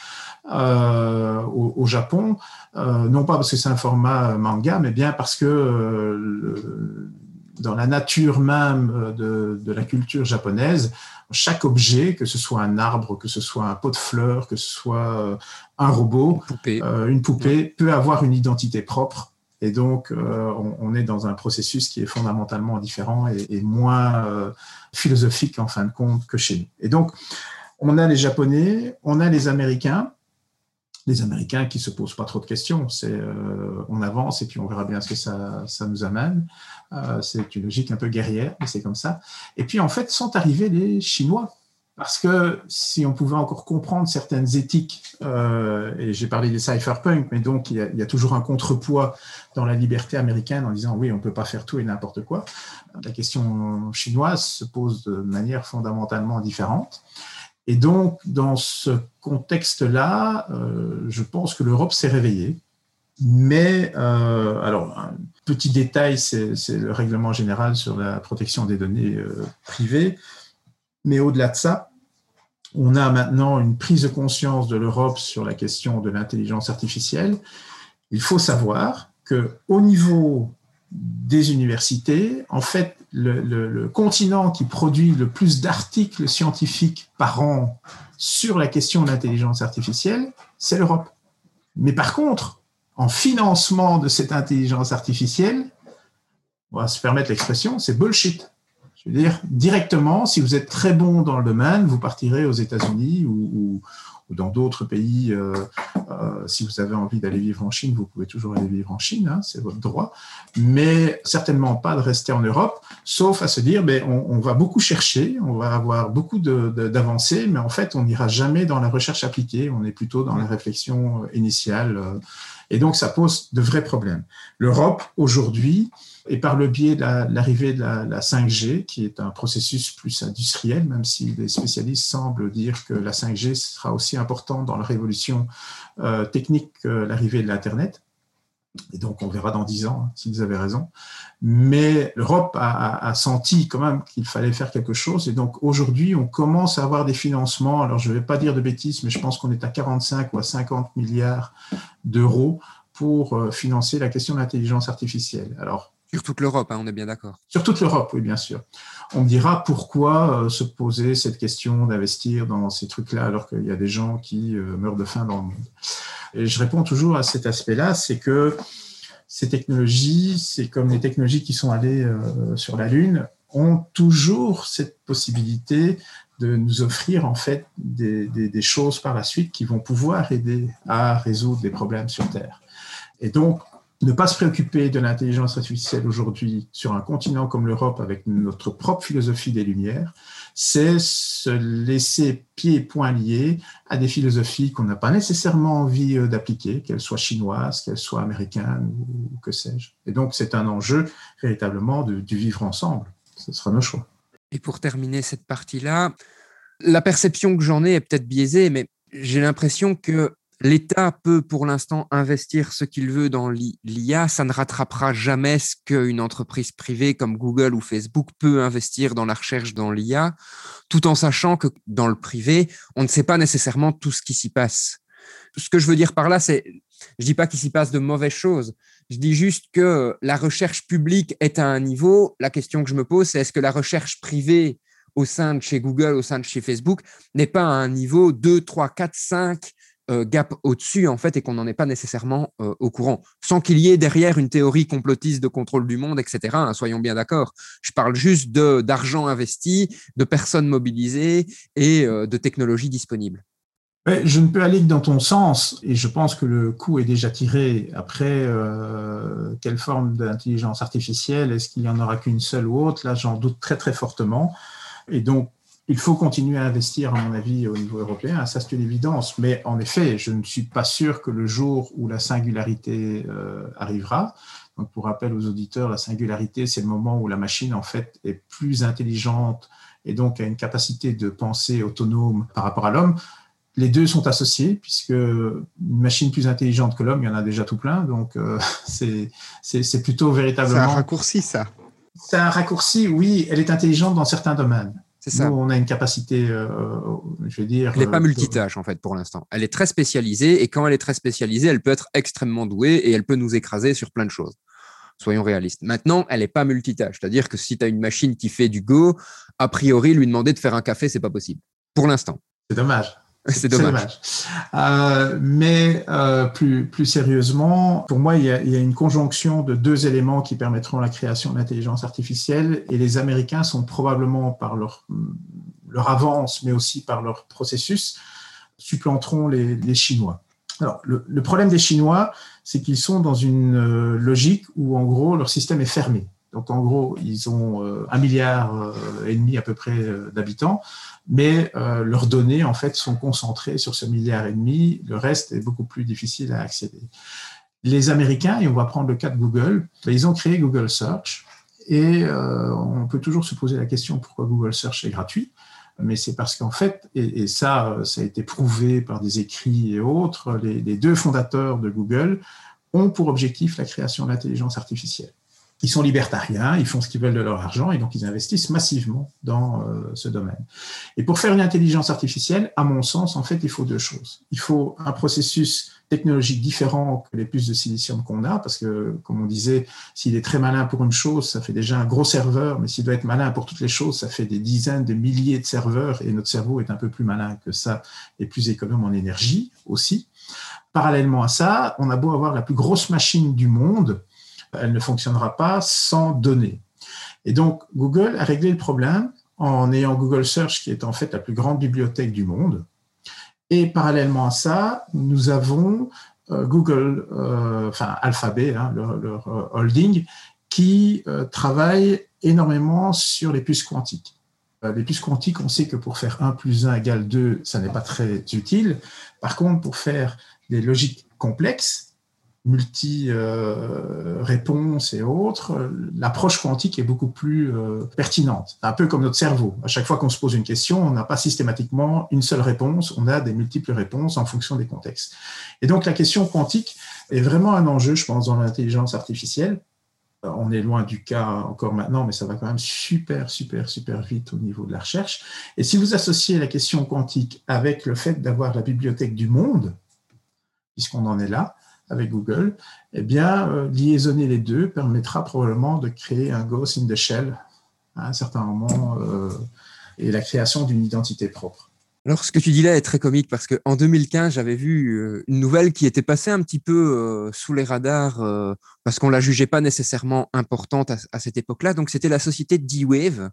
Euh, au, au, Japon, euh, non pas parce que c'est un format manga, mais bien parce que le, dans la nature même euh, de, de, la culture japonaise, chaque objet, que ce soit un arbre, que ce soit un pot de fleurs, que ce soit euh, un robot, une poupée, euh, une poupée peut avoir une identité propre. Et donc, on, on, est dans un processus qui est fondamentalement différent et, et moins philosophique en fin de compte que chez nous. Et donc, on a les Japonais, on a les Américains, les Américains qui se posent pas trop de questions. Euh, on avance et puis on verra bien ce que ça, ça nous amène. Euh, c'est une logique un peu guerrière, mais c'est comme ça. Et puis en fait sont arrivés les Chinois. Parce que si on pouvait encore comprendre certaines éthiques, euh, et j'ai parlé des cypherpunk, mais donc il y, a, il y, a, toujours un contrepoids dans la liberté américaine en disant oui, on ne peut pas faire tout et n'importe quoi. La question chinoise se pose de manière fondamentalement différente. Et donc, dans ce contexte-là, euh, je pense que l'Europe s'est réveillée. Mais, euh, alors, un petit détail, c'est le règlement général sur la protection des données euh, privées. Mais au-delà de ça, on a maintenant une prise de conscience de l'Europe sur la question de l'intelligence artificielle. Il faut savoir que au niveau des universités, en fait, le, continent qui produit le plus d'articles scientifiques par an sur la question de l'intelligence artificielle, c'est l'Europe. Mais par contre, en financement de cette intelligence artificielle, on va se permettre l'expression, c'est bullshit. Je veux dire, directement, si vous êtes très bon dans le domaine, vous partirez aux États-Unis ou, ou dans d'autres pays. Euh, euh, si vous avez envie d'aller vivre en Chine, vous pouvez toujours aller vivre en Chine, hein, c'est votre droit, mais certainement pas de rester en Europe, sauf à se dire, ben, on, va beaucoup chercher, on va avoir beaucoup d'avancées, mais en fait, on n'ira jamais dans la recherche appliquée, on est plutôt dans la réflexion initiale. Euh, et donc, ça pose de vrais problèmes. L'Europe, aujourd'hui, et par le biais de l'arrivée de, la, 5G, qui est un processus plus industriel, même si les spécialistes semblent dire que la 5G sera aussi importante dans la révolution euh, technique que l'arrivée de l'Internet. Et donc, on verra dans dix ans hein, s'ils avaient raison. Mais l'Europe a, senti quand même qu'il fallait faire quelque chose. Et donc, aujourd'hui, on commence à avoir des financements. Alors, je ne vais pas dire de bêtises, mais je pense qu'on est à 45 ou à 50 milliards d'euros pour euh, financer la question de l'intelligence artificielle. Alors, sur toute l'Europe, hein, on est bien d'accord. Sur toute l'Europe, oui, bien sûr. On me dira pourquoi euh, se poser cette question d'investir dans ces trucs-là alors qu'il y a des gens qui euh, meurent de faim dans le monde. Et je réponds toujours à cet aspect-là, c'est que ces technologies, c'est comme les technologies qui sont allées euh, sur la Lune, ont toujours cette possibilité de nous offrir en fait des, des, choses par la suite qui vont pouvoir aider à résoudre des problèmes sur Terre. Et donc, ne pas se préoccuper de l'intelligence artificielle aujourd'hui sur un continent comme l'Europe avec notre propre philosophie des Lumières, c'est se laisser pieds et poings liés à des philosophies qu'on n'a pas nécessairement envie euh, d'appliquer, qu'elles soient chinoises, qu'elles soient américaines ou que sais-je. Et donc c'est un enjeu véritablement du vivre ensemble. Ce sera nos choix. Et pour terminer cette partie-là, la perception que j'en ai est peut-être biaisée, mais j'ai l'impression que L'État peut pour l'instant investir ce qu'il veut dans l'IA, ça ne rattrapera jamais ce qu'une entreprise privée comme Google ou Facebook peut investir dans la recherche dans l'IA, tout en sachant que dans le privé, on ne sait pas nécessairement tout ce qui s'y passe. Ce que je veux dire par là, c'est, je dis pas qu'il s'y passe de mauvaises choses, je dis juste que la recherche publique est à un niveau. La question que je me pose, c'est est-ce que la recherche privée au sein de chez Google, au sein de chez Facebook, n'est pas à un niveau 2, 3, 4, 5 euh, gap au-dessus, en fait, et qu'on n'en est pas nécessairement euh, au courant, sans qu'il y ait derrière une théorie complotiste de contrôle du monde, etc. Hein, soyons bien d'accord. Je parle juste d'argent investi, de personnes mobilisées et euh, de technologies disponibles. je ne peux aller que dans ton sens, et je pense que le coup est déjà tiré. Après, quelle forme d'intelligence artificielle? Est-ce qu'il n'y en aura qu'une seule ou autre? Là, j'en doute très très fortement. Et donc, il faut continuer à investir, à mon avis, au niveau européen. Ça, c'est une évidence. Mais en effet, je ne suis pas sûr que le jour où la singularité euh, arrivera, donc pour rappel aux auditeurs, la singularité, c'est le moment où la machine, en fait, est plus intelligente et donc a une capacité de pensée autonome par rapport à l'homme. Les deux sont associés, puisque une machine plus intelligente que l'homme, il y en a déjà tout plein. Donc, euh, (laughs) c'est plutôt véritablement. C'est un raccourci, ça. C'est un raccourci, oui. Elle est intelligente dans certains domaines. C'est ça. Nous, on a une capacité, euh, je vais dire. Elle n'est pas euh, multitâche, en fait, pour l'instant. Elle est très spécialisée, et quand elle est très spécialisée, elle peut être extrêmement douée et elle peut nous écraser sur plein de choses. Soyons réalistes. Maintenant, elle n'est pas multitâche. C'est-à-dire que si tu as une machine qui fait du Go, a priori, lui demander de faire un café, c'est pas possible. Pour l'instant. C'est dommage. (laughs) C'est dommage. Euh, mais euh, plus, plus sérieusement, pour moi, il y, a, il y, a, une conjonction de deux éléments qui permettront la création de l'intelligence artificielle. Et les Américains sont probablement, par leur, leur avance, mais aussi par leur processus, supplanteront les, les Chinois. Alors, le, le, problème des Chinois, c'est qu'ils sont dans une euh, logique où, en gros, leur système est fermé. Donc, en gros, ils ont euh, un milliard euh, et demi à peu près d'habitants mais euh, leurs données en fait sont concentrées sur ce milliard et demi. Le reste est beaucoup plus difficile à accéder. Les Américains, et on va prendre le cas de Google, ben, ils ont créé Google Search et euh, on peut toujours se poser la question pourquoi Google Search est gratuit. mais c'est parce qu'en fait, et, ça, ça a été prouvé par des écrits et autres, les, les deux fondateurs de Google ont pour objectif la création de l'intelligence artificielle ils sont libertariens, ils font ce qu'ils veulent de leur argent et donc ils investissent massivement dans euh, ce domaine. Et pour faire une intelligence artificielle, à mon sens, en fait, il faut deux choses. Il faut un processus technologique différent que les puces de silicium qu'on a, parce que, comme on disait, s'il est très malin pour une chose, ça fait déjà un gros serveur, mais s'il doit être malin pour toutes les choses, ça fait des dizaines de milliers de serveurs, et notre cerveau est un peu plus malin que ça, et plus économe en énergie aussi. Parallèlement à ça, on a beau avoir la plus grosse machine du monde, elle ne fonctionnera pas sans données. Et donc, Google a réglé le problème en ayant Google Search, qui est en fait la plus grande bibliothèque du monde. Et parallèlement à ça, nous avons euh, Google, euh, enfin Alphabet, hein, leur, euh, holding, qui travaille énormément sur les puces quantiques. Les puces quantiques, on sait que pour faire 1 plus 1 égale 2, ça n'est pas très utile. Par contre, pour faire des logiques complexes, multi-réponses et autres, l'approche quantique est beaucoup plus euh, pertinente. Un peu comme notre cerveau. À chaque fois qu'on se pose une question, on n'a pas systématiquement une seule réponse, on a des multiples réponses en fonction des contextes. Et donc la question quantique est vraiment un enjeu, je pense, dans l'intelligence artificielle. On est loin du cas encore maintenant, mais ça va quand même super, super, super vite au niveau de la recherche. Et si vous associez la question quantique avec le fait d'avoir la bibliothèque du monde, puisqu'on en est là, avec Google, eh bien, euh, liaisonner les deux permettra probablement de créer un ghost in the shell à un certain moment euh, et la création d'une identité propre. Alors, ce que tu dis là est très comique parce qu'en 2015, j'avais vu euh, une nouvelle qui était passée un petit peu sous les radars parce qu'on la jugeait pas nécessairement importante à, à cette époque-là. Donc, c'était la société D-Wave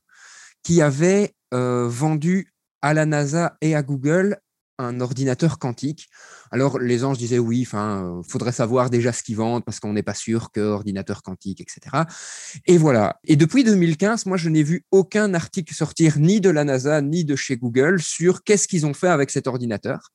qui avait vendu à la NASA et à Google un ordinateur quantique. Alors les anges disaient oui, enfin, euh, faudrait savoir déjà ce qu'ils vendent parce qu'on n'est pas sûr que ordinateur quantique, etc. Et voilà. Et depuis 2015, moi, je n'ai vu aucun article sortir ni de la NASA ni de chez Google sur qu'est-ce qu'ils ont fait avec cet ordinateur.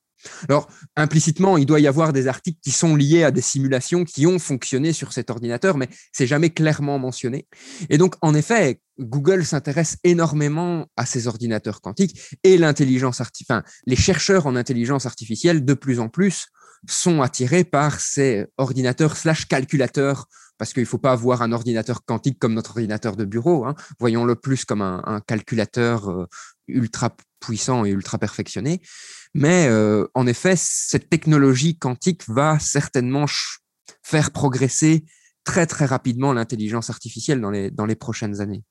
Alors, implicitement, il doit y avoir des articles qui sont liés à des simulations qui ont fonctionné sur cet ordinateur, mais c'est jamais clairement mentionné. Et donc, en effet, Google s'intéresse énormément à ces ordinateurs quantiques et l'intelligence artificielle. les chercheurs en intelligence artificielle, de plus en plus, sont attirés par ces ordinateurs slash calculateurs parce qu'il ne faut pas avoir un ordinateur quantique comme notre ordinateur de bureau. Hein. Voyons-le plus comme un, calculateur euh, ultra puissant et ultra perfectionné. Mais euh, en effet, cette technologie quantique va certainement faire progresser très très rapidement l'intelligence artificielle dans les, dans les prochaines années.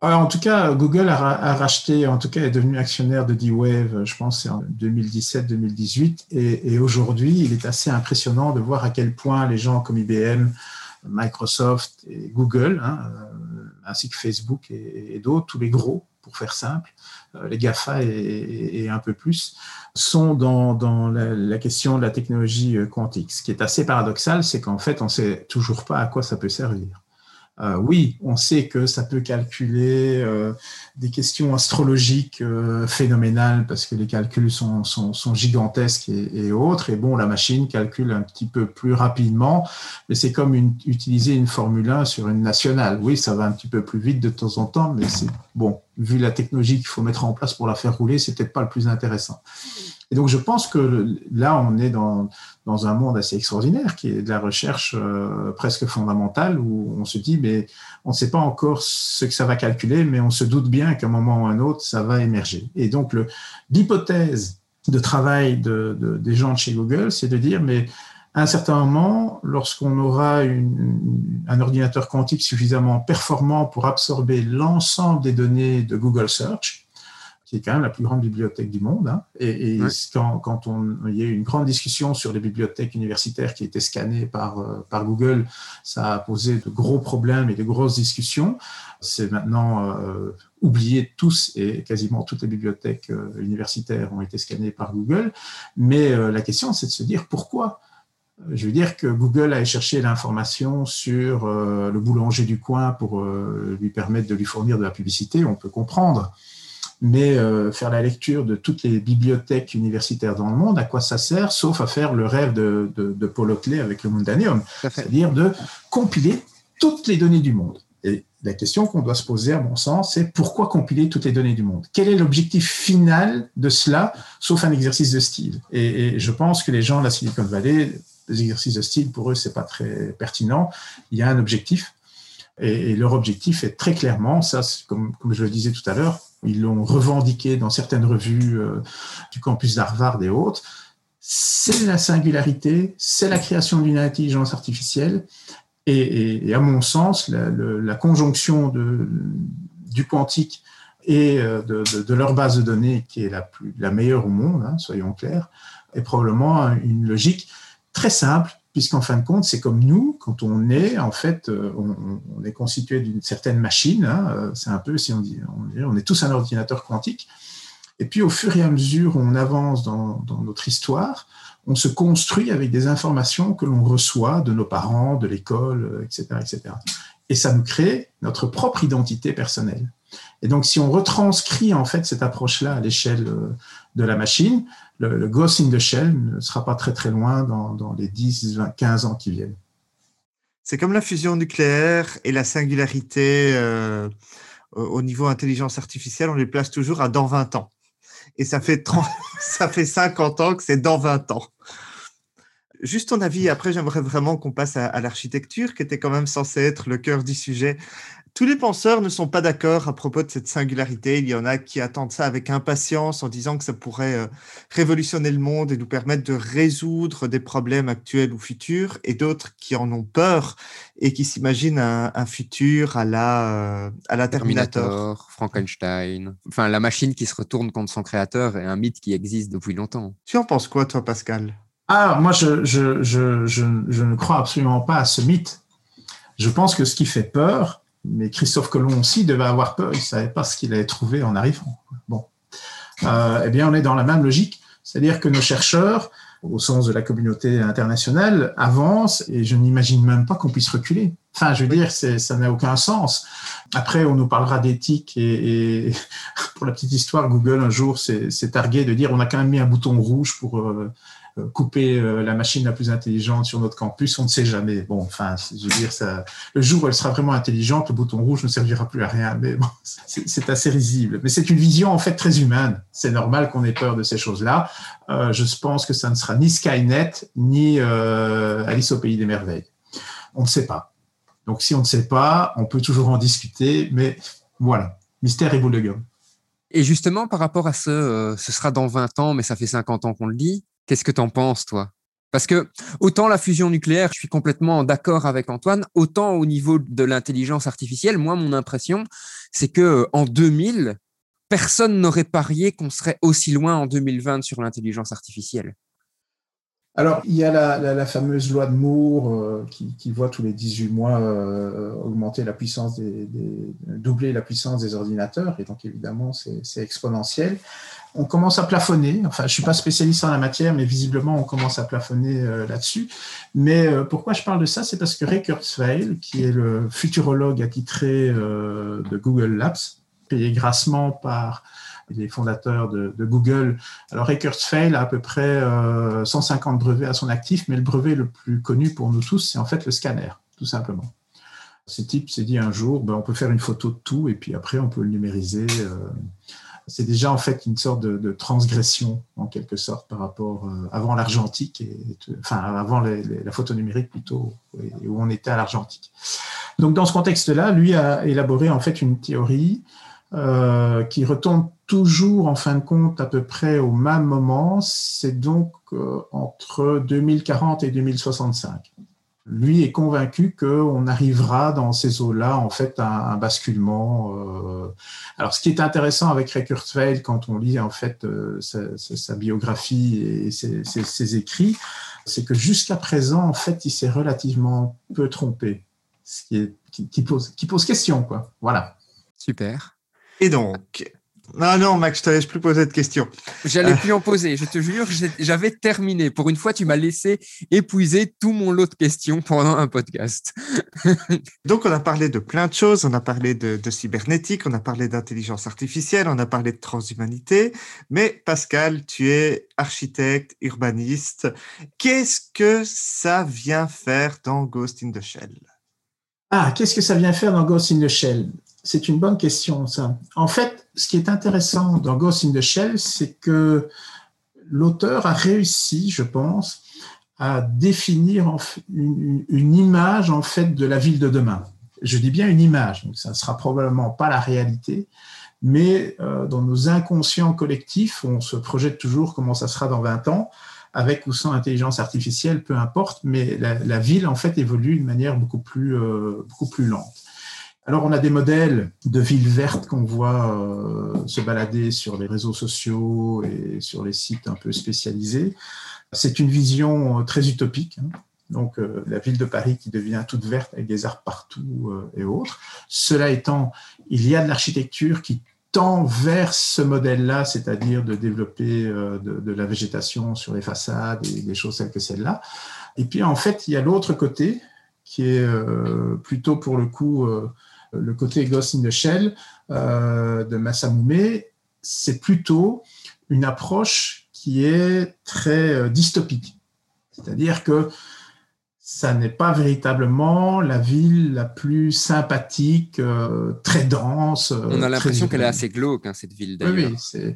en tout cas, Google a, racheté, en tout cas, est devenu actionnaire de D-Wave, je pense, en 2017-2018. Et, aujourd'hui, il est assez impressionnant de voir à quel point les gens comme IBM, Microsoft et Google, hein, euh, ainsi que Facebook et d'autres, tous les gros, pour faire simple, euh, les GAFA et, un peu plus, sont dans, la, question de la technologie euh, quantique. Ce qui est assez paradoxal, c'est qu'en fait, on ne sait toujours pas à quoi ça peut servir. Euh, oui, on sait que ça peut calculer euh, des questions astrologiques euh, phénoménales parce que les calculs sont, gigantesques et, autres. Et bon, la machine calcule un petit peu plus rapidement, mais c'est comme utiliser une Formule 1 sur une nationale. Oui, ça va un petit peu plus vite de temps en temps, mais c'est bon, vu la technologie qu'il faut mettre en place pour la faire rouler, c'est peut-être pas le plus intéressant. Et donc, je pense que là, on est dans, un monde assez extraordinaire qui est de la recherche euh, presque fondamentale où on se dit, mais on ne sait pas encore ce que ça va calculer, mais on se doute bien qu'à un moment ou un autre, ça va émerger. Et donc, l'hypothèse de travail de, des gens de chez Google, c'est de dire, mais à un certain moment, lorsqu'on aura un ordinateur quantique suffisamment performant pour absorber l'ensemble des données de Google Search, qui est quand même la plus grande bibliothèque du monde. Hein. Et, quand, quand on, il y a eu une grande discussion sur les bibliothèques universitaires qui étaient scannées par, euh, par Google, ça a posé de gros problèmes et de grosses discussions. C'est maintenant euh, oublié tous et quasiment toutes les bibliothèques euh, universitaires ont été scannées par Google. Mais la question, c'est de se dire pourquoi? Je veux dire que Google a cherché l'information sur le boulanger du coin pour lui permettre de lui fournir de la publicité, on peut comprendre mais euh, faire la lecture de toutes les bibliothèques universitaires dans le monde, à quoi ça sert, sauf à faire le rêve de, de, de Paul Oakley avec le Mundanium, c'est-à-dire de compiler toutes les données du monde. Et La question qu'on doit se poser, à mon sens, c'est pourquoi compiler toutes les données du monde? Quel est l'objectif final de cela, sauf un exercice de style? Et, je pense que les gens de la Silicon Valley, les exercices de style, pour eux, c'est pas très pertinent. Il y a un objectif, et, leur objectif est très clairement, ça, comme, comme je le disais tout à l'heure, ils l'ont revendiqué dans certaines revues euh, du campus d'Harvard et autres, c'est la singularité, c'est la création d'une intelligence artificielle. Et, à mon sens, la, conjonction du quantique et euh, de, leur base de données, qui est la, plus, la meilleure au monde, hein, soyons clairs, est probablement une logique très simple, puisqu'en fin de compte, c'est comme nous, quand on est, en fait, euh, on, est constitué d'une certaine machine. Hein, euh, c'est un peu, si on dit, on est tous un ordinateur quantique. Et puis, au fur et à mesure où on avance dans, notre histoire, on se construit avec des informations que l'on reçoit de nos parents, de l'école, etc., euh, etc. Et ça nous crée notre propre identité personnelle. Et donc, si on retranscrit en fait cette approche-là à l'échelle de la machine, le, Ghost in the Shell ne sera pas très très loin dans, les 10, 20, 15 ans qui viennent. C'est comme la fusion nucléaire et la singularité euh, au niveau intelligence artificielle, on les place toujours à dans 20 ans et ça fait, 30, (laughs) ça fait 50 ans que c'est dans 20 ans. Juste ton avis, après j'aimerais vraiment qu'on passe à, à l'architecture, qui était quand même censé être le cœur du sujet tous les penseurs ne sont pas d'accord à propos de cette singularité. Il y en a qui attendent ça avec impatience en disant que ça pourrait euh, révolutionner le monde et nous permettre de résoudre des problèmes actuels ou futurs, et d'autres qui en ont peur et qui s'imaginent un, futur à la, euh, à la Terminator. Frankenstein. Enfin, la machine qui se retourne contre son créateur est un mythe qui existe depuis longtemps. Tu en penses quoi, toi, Pascal? Ah, moi, je, je, je, je ne crois absolument pas à ce mythe. Je pense que ce qui fait peur, mais Christophe Colomb aussi devait avoir peur, il ne savait pas ce qu'il allait trouver en arrivant. Bon. Euh, eh bien, on est dans la même logique, c'est-à-dire que nos chercheurs, au sens de la communauté internationale, avancent et je n'imagine même pas qu'on puisse reculer. Enfin, je veux dire, ça n'a aucun sens. Après, on nous parlera d'éthique et, (laughs) pour la petite histoire, Google un jour s'est targué de dire on a quand même mis un bouton rouge pour euh, couper euh, la machine la plus intelligente sur notre campus, on ne sait jamais. Bon, enfin, je veux dire, ça, le jour où elle sera vraiment intelligente, le bouton rouge ne servira plus à rien. Mais (laughs) c'est assez risible. Mais c'est une vision en fait très humaine. C'est normal qu'on ait peur de ces choses-là. Euh, je pense que ça ne sera ni Skynet ni Alice au pays des merveilles. On ne sait pas. Donc, si on ne sait pas, on peut toujours en discuter. Mais voilà, mystère et boule de gomme. Et justement, par rapport à ce, ce sera dans 20 ans, mais ça fait 50 ans qu'on le dit, Qu'est-ce que tu en penses, toi? Parce que autant la fusion nucléaire, je suis complètement d'accord avec Antoine, autant au niveau de l'intelligence artificielle, moi, mon impression, c'est que euh, en 2000, personne n'aurait parié qu'on serait aussi loin en 2020 sur l'intelligence artificielle. Alors, il y a la, fameuse loi de Moore euh, qui, voit tous les 18 mois euh, augmenter la puissance, des, doubler la puissance des ordinateurs, et donc évidemment, c'est exponentiel on commence à plafonner. Enfin, je suis pas spécialiste en la matière, mais visiblement, on commence à plafonner euh, là-dessus. Mais pourquoi je parle de ça? C'est parce que Ray Kurzweil, qui est le futurologue attitré de Google Labs, payé grassement par les fondateurs de, Google. Alors, Kurzweil a à peu près 150 brevets à son actif, mais le brevet le plus connu pour nous tous, c'est en fait le scanner, tout simplement. Ce type s'est dit un jour, ben, on peut faire une photo de tout, et puis après, on peut le numériser c'est déjà en fait une sorte de, transgression en quelque sorte par rapport euh, avant l'argentique, et, enfin avant la photo numérique plutôt, où on était à l'argentique. Donc dans ce contexte-là, lui a élaboré en fait une théorie euh, qui retombe toujours en fin de compte à peu près au même moment, c'est donc euh, entre 2040 et 2065 lui est convaincu qu'on arrivera dans ces eaux-là en fait à un basculement. Euh. Alors, ce qui est intéressant avec Ray Kurzweil quand on lit en fait euh, sa, biographie et ses, écrits, c'est que jusqu'à présent en fait il s'est relativement peu trompé, ce qui, pose, qui pose question quoi. Voilà. Super. Et donc, non, non, Max, je te laisse plus poser de questions. J'allais euh. plus en poser, je te jure, j'avais terminé. Pour une fois, tu m'as laissé épuiser tout mon lot de questions pendant un podcast. (laughs) Donc, on a parlé de plein de choses. On a parlé de, de cybernétique, on a parlé d'intelligence artificielle, on a parlé de transhumanité. Mais Pascal, tu es architecte, urbaniste. Qu'est-ce que ça vient faire dans Ghost in the Shell? Ah, qu'est-ce que ça vient faire dans Ghost in the Shell? C'est une bonne question, ça. En fait, ce qui est intéressant dans Ghost in the Shell, c'est que l'auteur a réussi, je pense, à définir une, image en fait de la ville de demain. Je dis bien une image, donc ça ne sera probablement pas la réalité, mais euh, dans nos inconscients collectifs, on se projette toujours comment ça sera dans 20 ans, avec ou sans intelligence artificielle, peu importe, mais la, ville en fait évolue de manière beaucoup plus, euh, beaucoup plus lente. Alors, on a des modèles de villes vertes qu'on voit euh, se balader sur les réseaux sociaux et sur les sites un peu spécialisés. C'est une vision euh, très utopique. Hein. Donc, euh, la ville de Paris qui devient toute verte avec des arbres partout et autres. Cela étant, il y a de l'architecture qui tend vers ce modèle-là, c'est-à-dire de développer de, la végétation sur les façades et des choses telles que celle-là. Et puis, en fait, il y a l'autre côté qui est plutôt pour le coup le côté Ghost in the Shell euh, de Massamoumé, c'est plutôt une approche qui est très euh, dystopique. C'est-à-dire que ça n'est pas véritablement la ville la plus sympathique, euh, très dense. On a l'impression qu'elle est assez glauque, hein, cette ville d'ailleurs. Oui, oui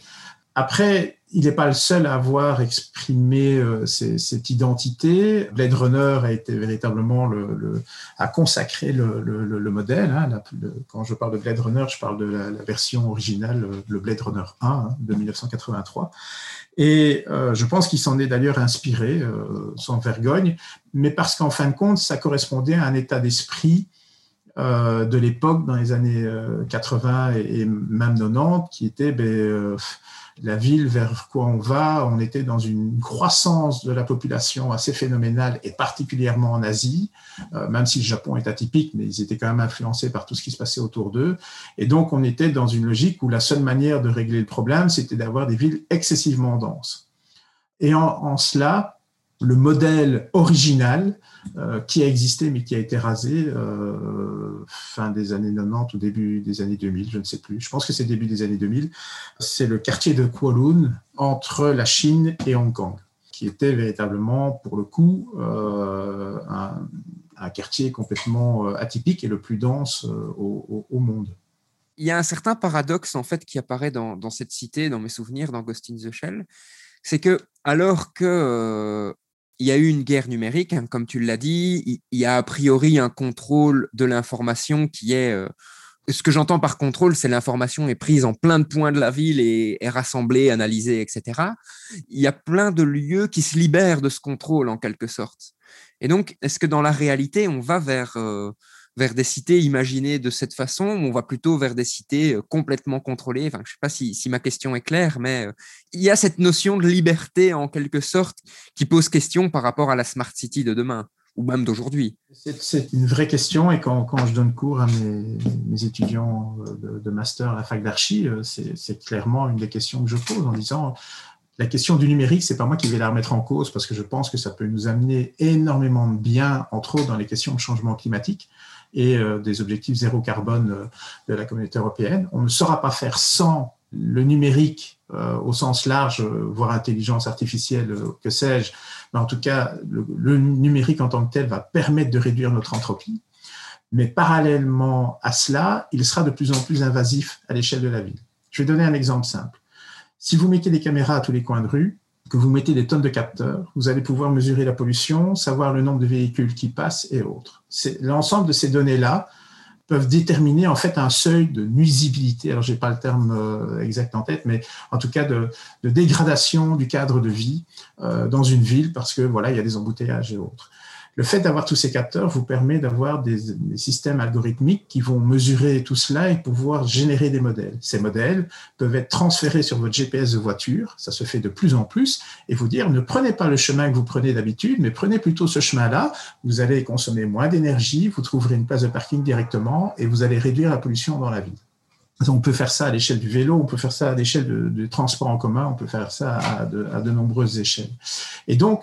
après, il n'est pas le seul à avoir exprimé euh, cette identité. Blade Runner a été véritablement le, le a consacré le, le, le modèle. Hein, quand je parle de Blade Runner, je parle de la, la version originale, le Blade Runner 1 hein, de 1983. Et euh, je pense qu'il s'en est d'ailleurs inspiré euh, sans vergogne, mais parce qu'en fin de compte, ça correspondait à un état d'esprit euh, de l'époque dans les années 80 et, et, même 90 qui était ben, la ville vers quoi on va. On était dans une croissance de la population assez phénoménale et particulièrement en Asie, euh, même si le Japon est atypique, mais ils étaient quand même influencés par tout ce qui se passait autour d'eux. Et donc, on était dans une logique où la seule manière de régler le problème, c'était d'avoir des villes excessivement denses. Et en, cela, le modèle original qui a existé mais qui a été rasé euh, fin des années 90 ou début des années 2000, je ne sais plus. Je pense que c'est début des années 2000. C'est le quartier de Kowloon entre la Chine et Hong Kong, qui était véritablement, pour le coup, euh, un, quartier complètement euh, atypique et le plus dense euh, au, monde. Il y a un certain paradoxe en fait qui apparaît dans, cette cité, dans mes souvenirs, dans Ghost in the Shell, c'est que alors que euh, il y a eu une guerre numérique, hein, comme tu l'as dit. Il y a a priori un contrôle de l'information qui est. Euh, ce que j'entends par contrôle, c'est l'information est prise en plein de points de la ville et est rassemblée, analysée, etc. Il y a plein de lieux qui se libèrent de ce contrôle en quelque sorte. Et donc, est-ce que dans la réalité, on va vers euh, vers des cités imaginées de cette façon ou on va plutôt vers des cités euh, complètement contrôlées. Enfin, Je ne sais pas si, ma question est claire, mais euh, il y a cette notion de liberté en quelque sorte qui pose question par rapport à la Smart City de demain ou même d'aujourd'hui. C'est une vraie question et quand, je donne cours à mes, mes étudiants euh, de, de, master à la fac d'archi, c'est clairement une des questions que je pose en disant la question du numérique, c'est pas moi qui vais la remettre en cause parce que je pense que ça peut nous amener énormément de bien, entre autres dans les questions de changement climatique et euh, des objectifs zéro carbone euh, de la communauté européenne. On ne saura pas faire sans le numérique euh, au sens large, voire intelligence artificielle, que sais-je, mais en tout cas, le, le, numérique en tant que tel va permettre de réduire notre entropie. Mais parallèlement à cela, il sera de plus en plus invasif à l'échelle de la ville. Je vais donner un exemple simple. Si vous mettez des caméras à tous les coins de rue, vous mettez des tonnes de capteurs, vous allez pouvoir mesurer la pollution, savoir le nombre de véhicules qui passent et autres. L'ensemble de ces données-là peuvent déterminer en fait un seuil de nuisibilité. Alors, j'ai pas le terme euh, exact en tête, mais en tout cas de, de dégradation du cadre de vie euh, dans une ville parce que voilà, il y a des embouteillages et autres. Le fait d'avoir tous ces capteurs vous permet d'avoir des, systèmes algorithmiques qui vont mesurer tout cela et pouvoir générer des modèles. Ces modèles peuvent être transférés sur votre GPS de voiture, ça se fait de plus en plus, et vous dire ne prenez pas le chemin que vous prenez d'habitude, mais prenez plutôt ce chemin-là. Vous allez consommer moins d'énergie, vous trouverez une place de parking directement et vous allez réduire la pollution dans la ville. On peut faire ça à l'échelle du vélo, on peut faire ça à l'échelle du transport en commun, on peut faire ça à de, à de nombreuses échelles. Et donc,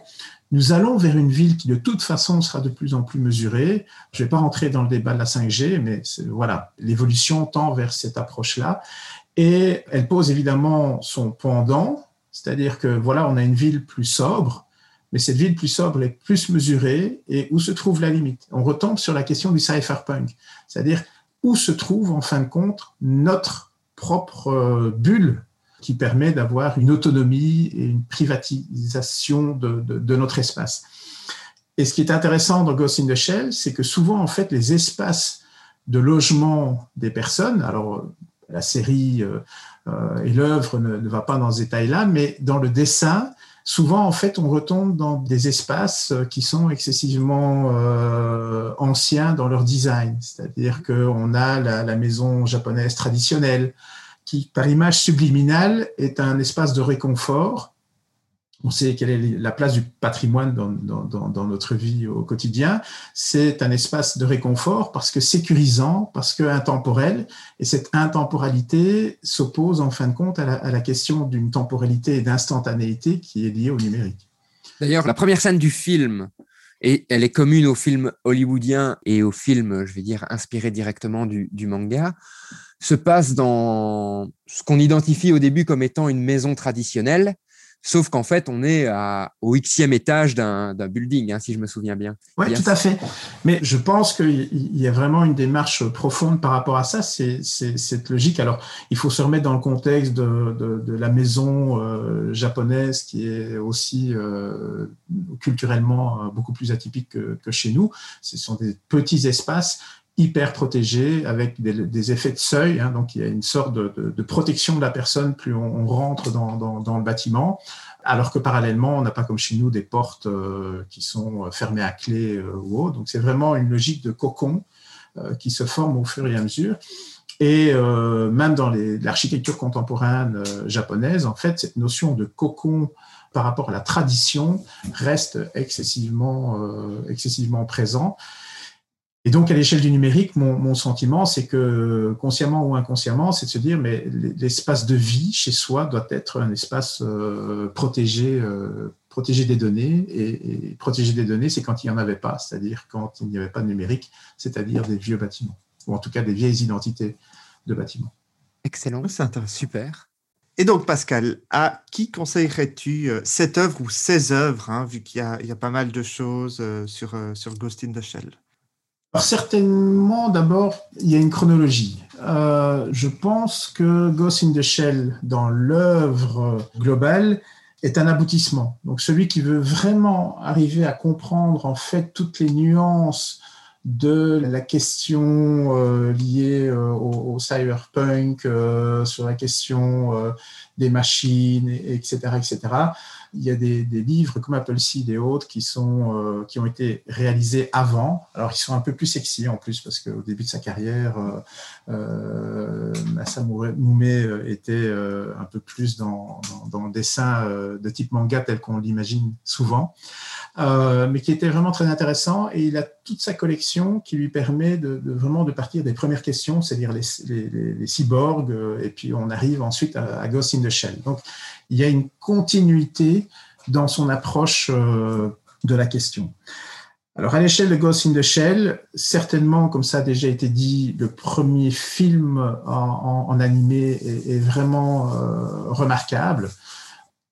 nous allons vers une ville qui de toute façon sera de plus en plus mesurée. Je ne vais pas rentrer dans le débat de la 5G, mais voilà, l'évolution tend vers cette approche-là. Et elle pose évidemment son pendant, c'est-à-dire que voilà, on a une ville plus sobre, mais cette ville plus sobre est plus mesurée et où se trouve la limite? On retombe sur la question du cypherpunk, c'est-à-dire où se trouve en fin de compte notre propre euh, bulle qui permet d'avoir une autonomie et une privatisation de, notre espace. Et ce qui est intéressant dans Ghost in the Shell, c'est que souvent, en fait, les espaces de logement des personnes, alors la série euh, euh, et l'œuvre ne, ne, va pas dans ce détail-là, mais dans le dessin, souvent, en fait, on retombe dans des espaces qui sont excessivement euh, anciens dans leur design. C'est-à-dire qu'on a la, maison japonaise traditionnelle, qui, par image subliminale, est un espace de réconfort on sait quelle est la place du patrimoine dans, notre vie au quotidien. C'est un espace de réconfort parce que sécurisant, parce que intemporel. Et cette intemporalité s'oppose en fin de compte à la, question d'une temporalité et d'instantanéité qui est liée au numérique. D'ailleurs, la première scène du film, et elle est commune au film hollywoodien et au film, je vais dire, inspiré directement du manga, se passe dans ce qu'on identifie au début comme étant une maison traditionnelle, Sauf qu'en fait, on est à, au xème étage d'un building, hein, si je me souviens bien. Oui, tout à fait. Mais je pense qu'il y a vraiment une démarche profonde par rapport à ça. C'est cette logique. Alors, il faut se remettre dans le contexte de, de, de la maison euh, japonaise qui est aussi euh, culturellement euh, beaucoup plus atypique que, que chez nous. Ce sont des petits espaces hyper protégé avec des, effets de seuil. Hein, donc, il y a une sorte de, protection de la personne plus on, rentre dans, le bâtiment. Alors que parallèlement, on n'a pas comme chez nous des portes euh, qui sont fermées à clé euh, ou autre. Donc, c'est vraiment une logique de cocon euh, qui se forme au fur et à mesure. Et même dans l'architecture contemporaine japonaise, en fait, cette notion de cocon par rapport à la tradition reste excessivement, excessivement présent. Et donc, à l'échelle du numérique, mon, mon sentiment, c'est que consciemment ou inconsciemment, c'est de se dire, mais l'espace de vie chez soi doit être un espace euh, protégé, euh, protégé des données. Et, et protégé des données, c'est quand il n'y en avait pas, c'est-à-dire quand il n'y avait pas de numérique, c'est-à-dire des vieux bâtiments, ou en tout cas des vieilles identités de bâtiments. Excellent, c'est intéressant. Super. Et donc, Pascal, à qui conseillerais-tu euh, cette œuvre ou ces œuvres, hein, vu qu'il y, y, a pas mal de choses sur, sur Ghost in the Shell? Alors certainement, d'abord, il y a une chronologie. Euh, je pense que Ghost in the Shell, dans l'œuvre globale, est un aboutissement. Donc celui qui veut vraiment arriver à comprendre en fait toutes les nuances de la question euh, liée euh, au, cyberpunk, sur la question des machines, etc., etc., il y a des, livres comme Apple Seed et autres qui, sont, euh, qui ont été réalisés avant. Alors, ils sont un peu plus sexy en plus, parce qu'au début de sa carrière, euh, euh Moumé euh, était un peu plus dans, dans, le dessin de type manga tel qu'on l'imagine souvent, mais qui était vraiment très intéressant. Et il a toute sa collection qui lui permet de, vraiment de partir des premières questions, c'est-à-dire les, cyborgs, et puis on arrive ensuite à, à Ghost in the Shell. Donc, il y a une continuité dans son approche euh, de la question. Alors, à l'échelle de Ghost in the Shell, certainement, comme ça a déjà été dit, le premier film en, animé est, vraiment euh, remarquable.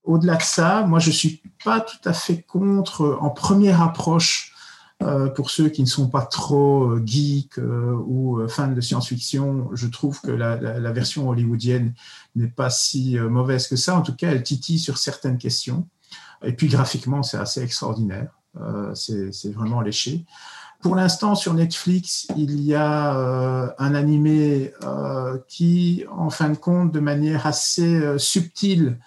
Au-delà de ça, moi, je suis pas tout à fait contre, en première approche, euh, pour ceux qui ne sont pas trop euh, geeks euh, ou fans de science-fiction, je trouve que la, la, version hollywoodienne n'est pas si mauvaise que ça. En tout cas, elle titille sur certaines questions. Et puis graphiquement, c'est assez extraordinaire. c'est vraiment léché. Pour l'instant, sur Netflix, il y a un animé qui, en fin de compte, de manière assez subtile,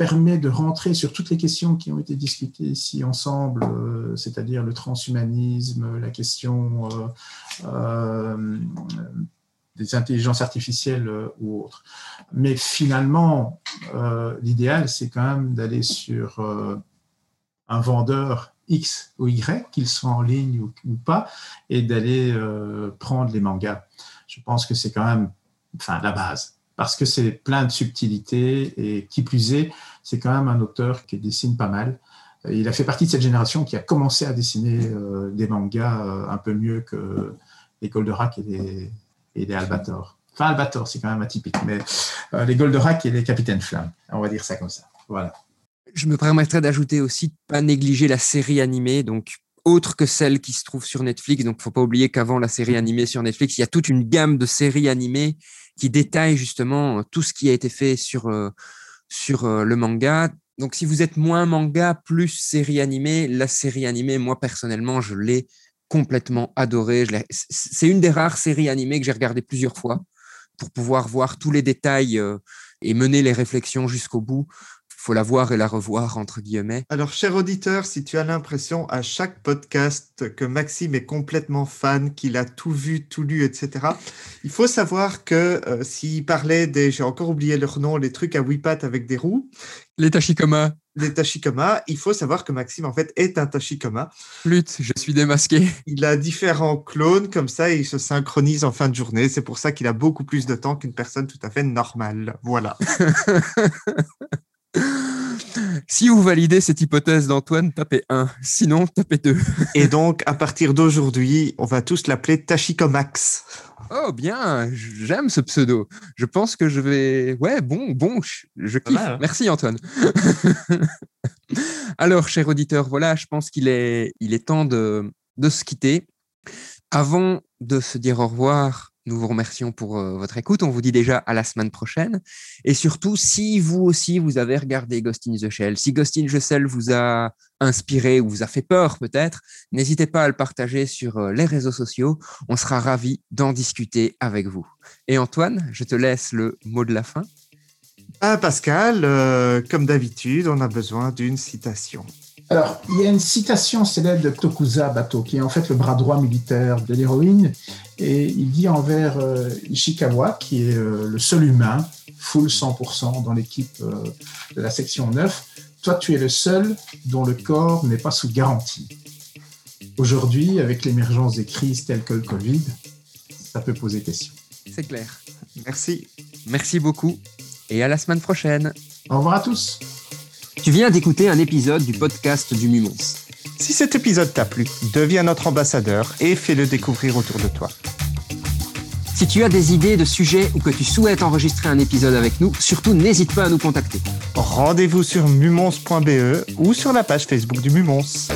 permet de rentrer sur toutes les questions qui ont été discutées ici ensemble, euh, c'est-à-dire le transhumanisme, la question euh, euh, des intelligences artificielles ou autres. Mais finalement, l'idéal, c'est quand même d'aller sur un vendeur X ou Y, qu'il soit en ligne ou, ou pas, et d'aller prendre les mangas. Je pense que c'est quand même enfin, la base parce que c'est plein de subtilités et qui plus est, c'est quand même un auteur qui dessine pas mal. Il a fait partie de cette génération qui a commencé à dessiner euh, des mangas euh, un peu mieux que les Goldorak et les, et les Albator. Enfin, Albator, c'est quand même atypique, mais euh, les Goldorak et les Capitaines Flamme, on va dire ça comme ça. Voilà. Je me permettrai d'ajouter aussi de pas négliger la série animée, donc autre que celle qui se trouve sur Netflix. Donc, faut pas oublier qu'avant la série animée sur Netflix, il y a toute une gamme de séries animées qui détaillent justement tout ce qui a été fait sur, euh, sur euh, le manga. Donc, si vous êtes moins manga, plus série animée, la série animée, moi personnellement, je l'ai complètement adorée. C'est une des rares séries animées que j'ai regardées plusieurs fois pour pouvoir voir tous les détails euh, et mener les réflexions jusqu'au bout. Faut la voir et la revoir, entre guillemets. Alors, cher auditeur, si tu as l'impression à chaque podcast que Maxime est complètement fan, qu'il a tout vu, tout lu, etc., il faut savoir que euh, s'il parlait des, j'ai encore oublié leur nom, les trucs à huit pattes avec des roues, Les Tachikoma, les Tachikoma, il faut savoir que Maxime, en fait, est un Tachikoma. flûte, je suis démasqué. Il a différents clones, comme ça, et il se synchronise en fin de journée. C'est pour ça qu'il a beaucoup plus de temps qu'une personne tout à fait normale. Voilà. (laughs) Si vous validez cette hypothèse d'Antoine, tapez 1. Sinon, tapez 2. (laughs) Et donc, à partir d'aujourd'hui, on va tous l'appeler Tachikomax. Oh, bien, j'aime ce pseudo. Je pense que je vais. Ouais, bon, bon, je, je kiffe. mal, hein Merci, Antoine. (laughs) Alors, cher auditeur, voilà, je pense qu'il est, il est temps de, de se quitter. Avant de se dire au revoir, nous vous remercions pour euh, votre écoute. On vous dit déjà à la semaine prochaine. Et surtout, si vous aussi, vous avez regardé Ghost in the Shell, si Ghost in the Shell vous a inspiré ou vous a fait peur peut-être, n'hésitez pas à le partager sur euh, les réseaux sociaux. On sera ravis d'en discuter avec vous. Et Antoine, je te laisse le mot de la fin. Ah, Pascal, euh, comme d'habitude, on a besoin d'une citation. Alors, il y a une citation célèbre de Tokusa Bato, qui est en fait le bras droit militaire de l'héroïne, et il dit envers euh, Ishikawa, qui est euh, le seul humain, full 100% dans l'équipe euh, de la section 9, toi tu es le seul dont le corps n'est pas sous garantie. Aujourd'hui, avec l'émergence des crises telles que le Covid, ça peut poser question. C'est clair. Merci. Merci beaucoup et à la semaine prochaine. Au revoir à tous. Tu viens d'écouter un épisode du podcast du Mumons. Si cet épisode t'a plu, deviens notre ambassadeur et fais-le découvrir autour de toi. Si tu as des idées de sujets ou que tu souhaites enregistrer un épisode avec nous, surtout n'hésite pas à nous contacter. Rendez-vous sur mumons.be ou sur la page Facebook du Mumons.